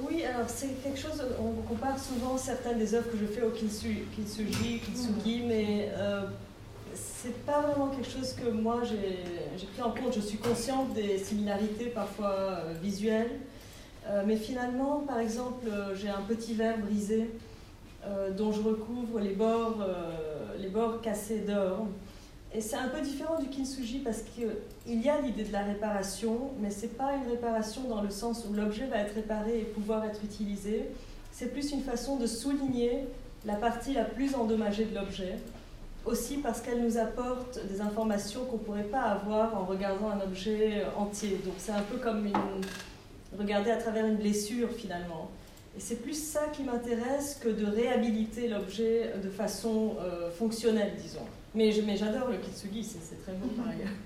oui, alors c'est quelque chose, on compare souvent certaines des œuvres que je fais au kintsugi, kintsugi mais euh, c'est pas vraiment quelque chose que moi j'ai pris en compte. Je suis consciente des similarités parfois euh, visuelles, euh, mais finalement, par exemple, euh, j'ai un petit verre brisé dont je recouvre les bords, les bords cassés d'or. Et c'est un peu différent du kintsugi parce qu'il y a l'idée de la réparation, mais ce n'est pas une réparation dans le sens où l'objet va être réparé et pouvoir être utilisé. C'est plus une façon de souligner la partie la plus endommagée de l'objet, aussi parce qu'elle nous apporte des informations qu'on ne pourrait pas avoir en regardant un objet entier. Donc c'est un peu comme une... regarder à travers une blessure finalement. Et c'est plus ça qui m'intéresse que de réhabiliter l'objet de façon euh, fonctionnelle, disons. Mais, j'adore le kintsugi, c'est très beau par ailleurs.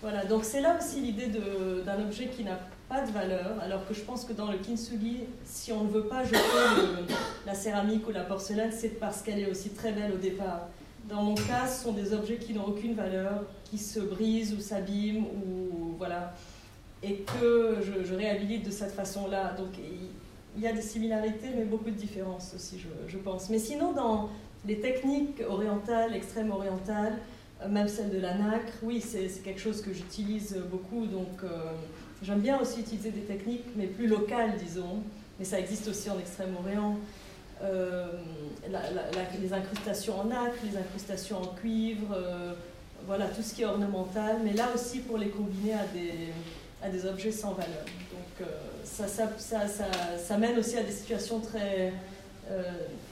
Voilà, donc c'est là aussi l'idée d'un objet qui n'a pas de valeur, alors que je pense que dans le kintsugi, si on ne veut pas jeter la céramique ou la porcelaine, c'est parce qu'elle est aussi très belle au départ. Dans mon cas, ce sont des objets qui n'ont aucune valeur, qui se brisent ou s'abîment, ou voilà, et que je, réhabilite de cette façon-là. Donc il y a des similarités, mais beaucoup de différences aussi, je, je pense. Mais sinon, dans, les techniques orientales, extrêmes orientales, euh, même celle de la nacre, oui, c'est quelque chose que j'utilise beaucoup. Donc, euh, j'aime bien aussi utiliser des techniques, mais plus locales, disons. Mais ça existe aussi en Extrême-Orient. Euh, les incrustations en nacre, les incrustations en cuivre, voilà, tout ce qui est ornemental. Mais là aussi, pour les combiner à des, à des objets sans valeur. Donc, ça, ça, ça, ça, mène aussi à des situations très euh,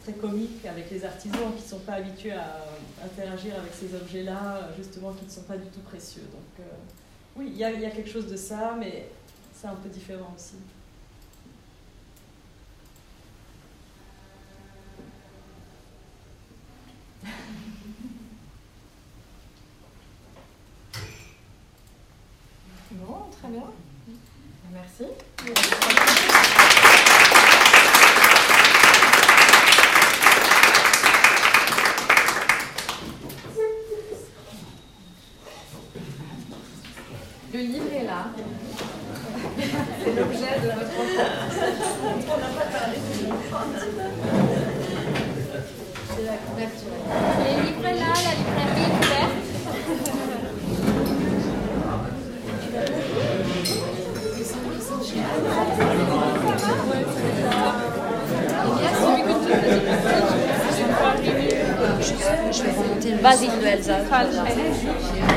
très comique avec les artisans qui ne sont pas habitués à interagir avec ces objets-là, justement, qui ne sont pas du tout précieux. Donc, euh, oui, il y, y, a quelque chose de ça, mais c'est un peu différent aussi. Bon, très bien. Merci. Le livre est là. C'est l'objet de votre On n'a pas parlé du livre. C'est la couverture. Le livre est là, la librairie est ouverte. Je vais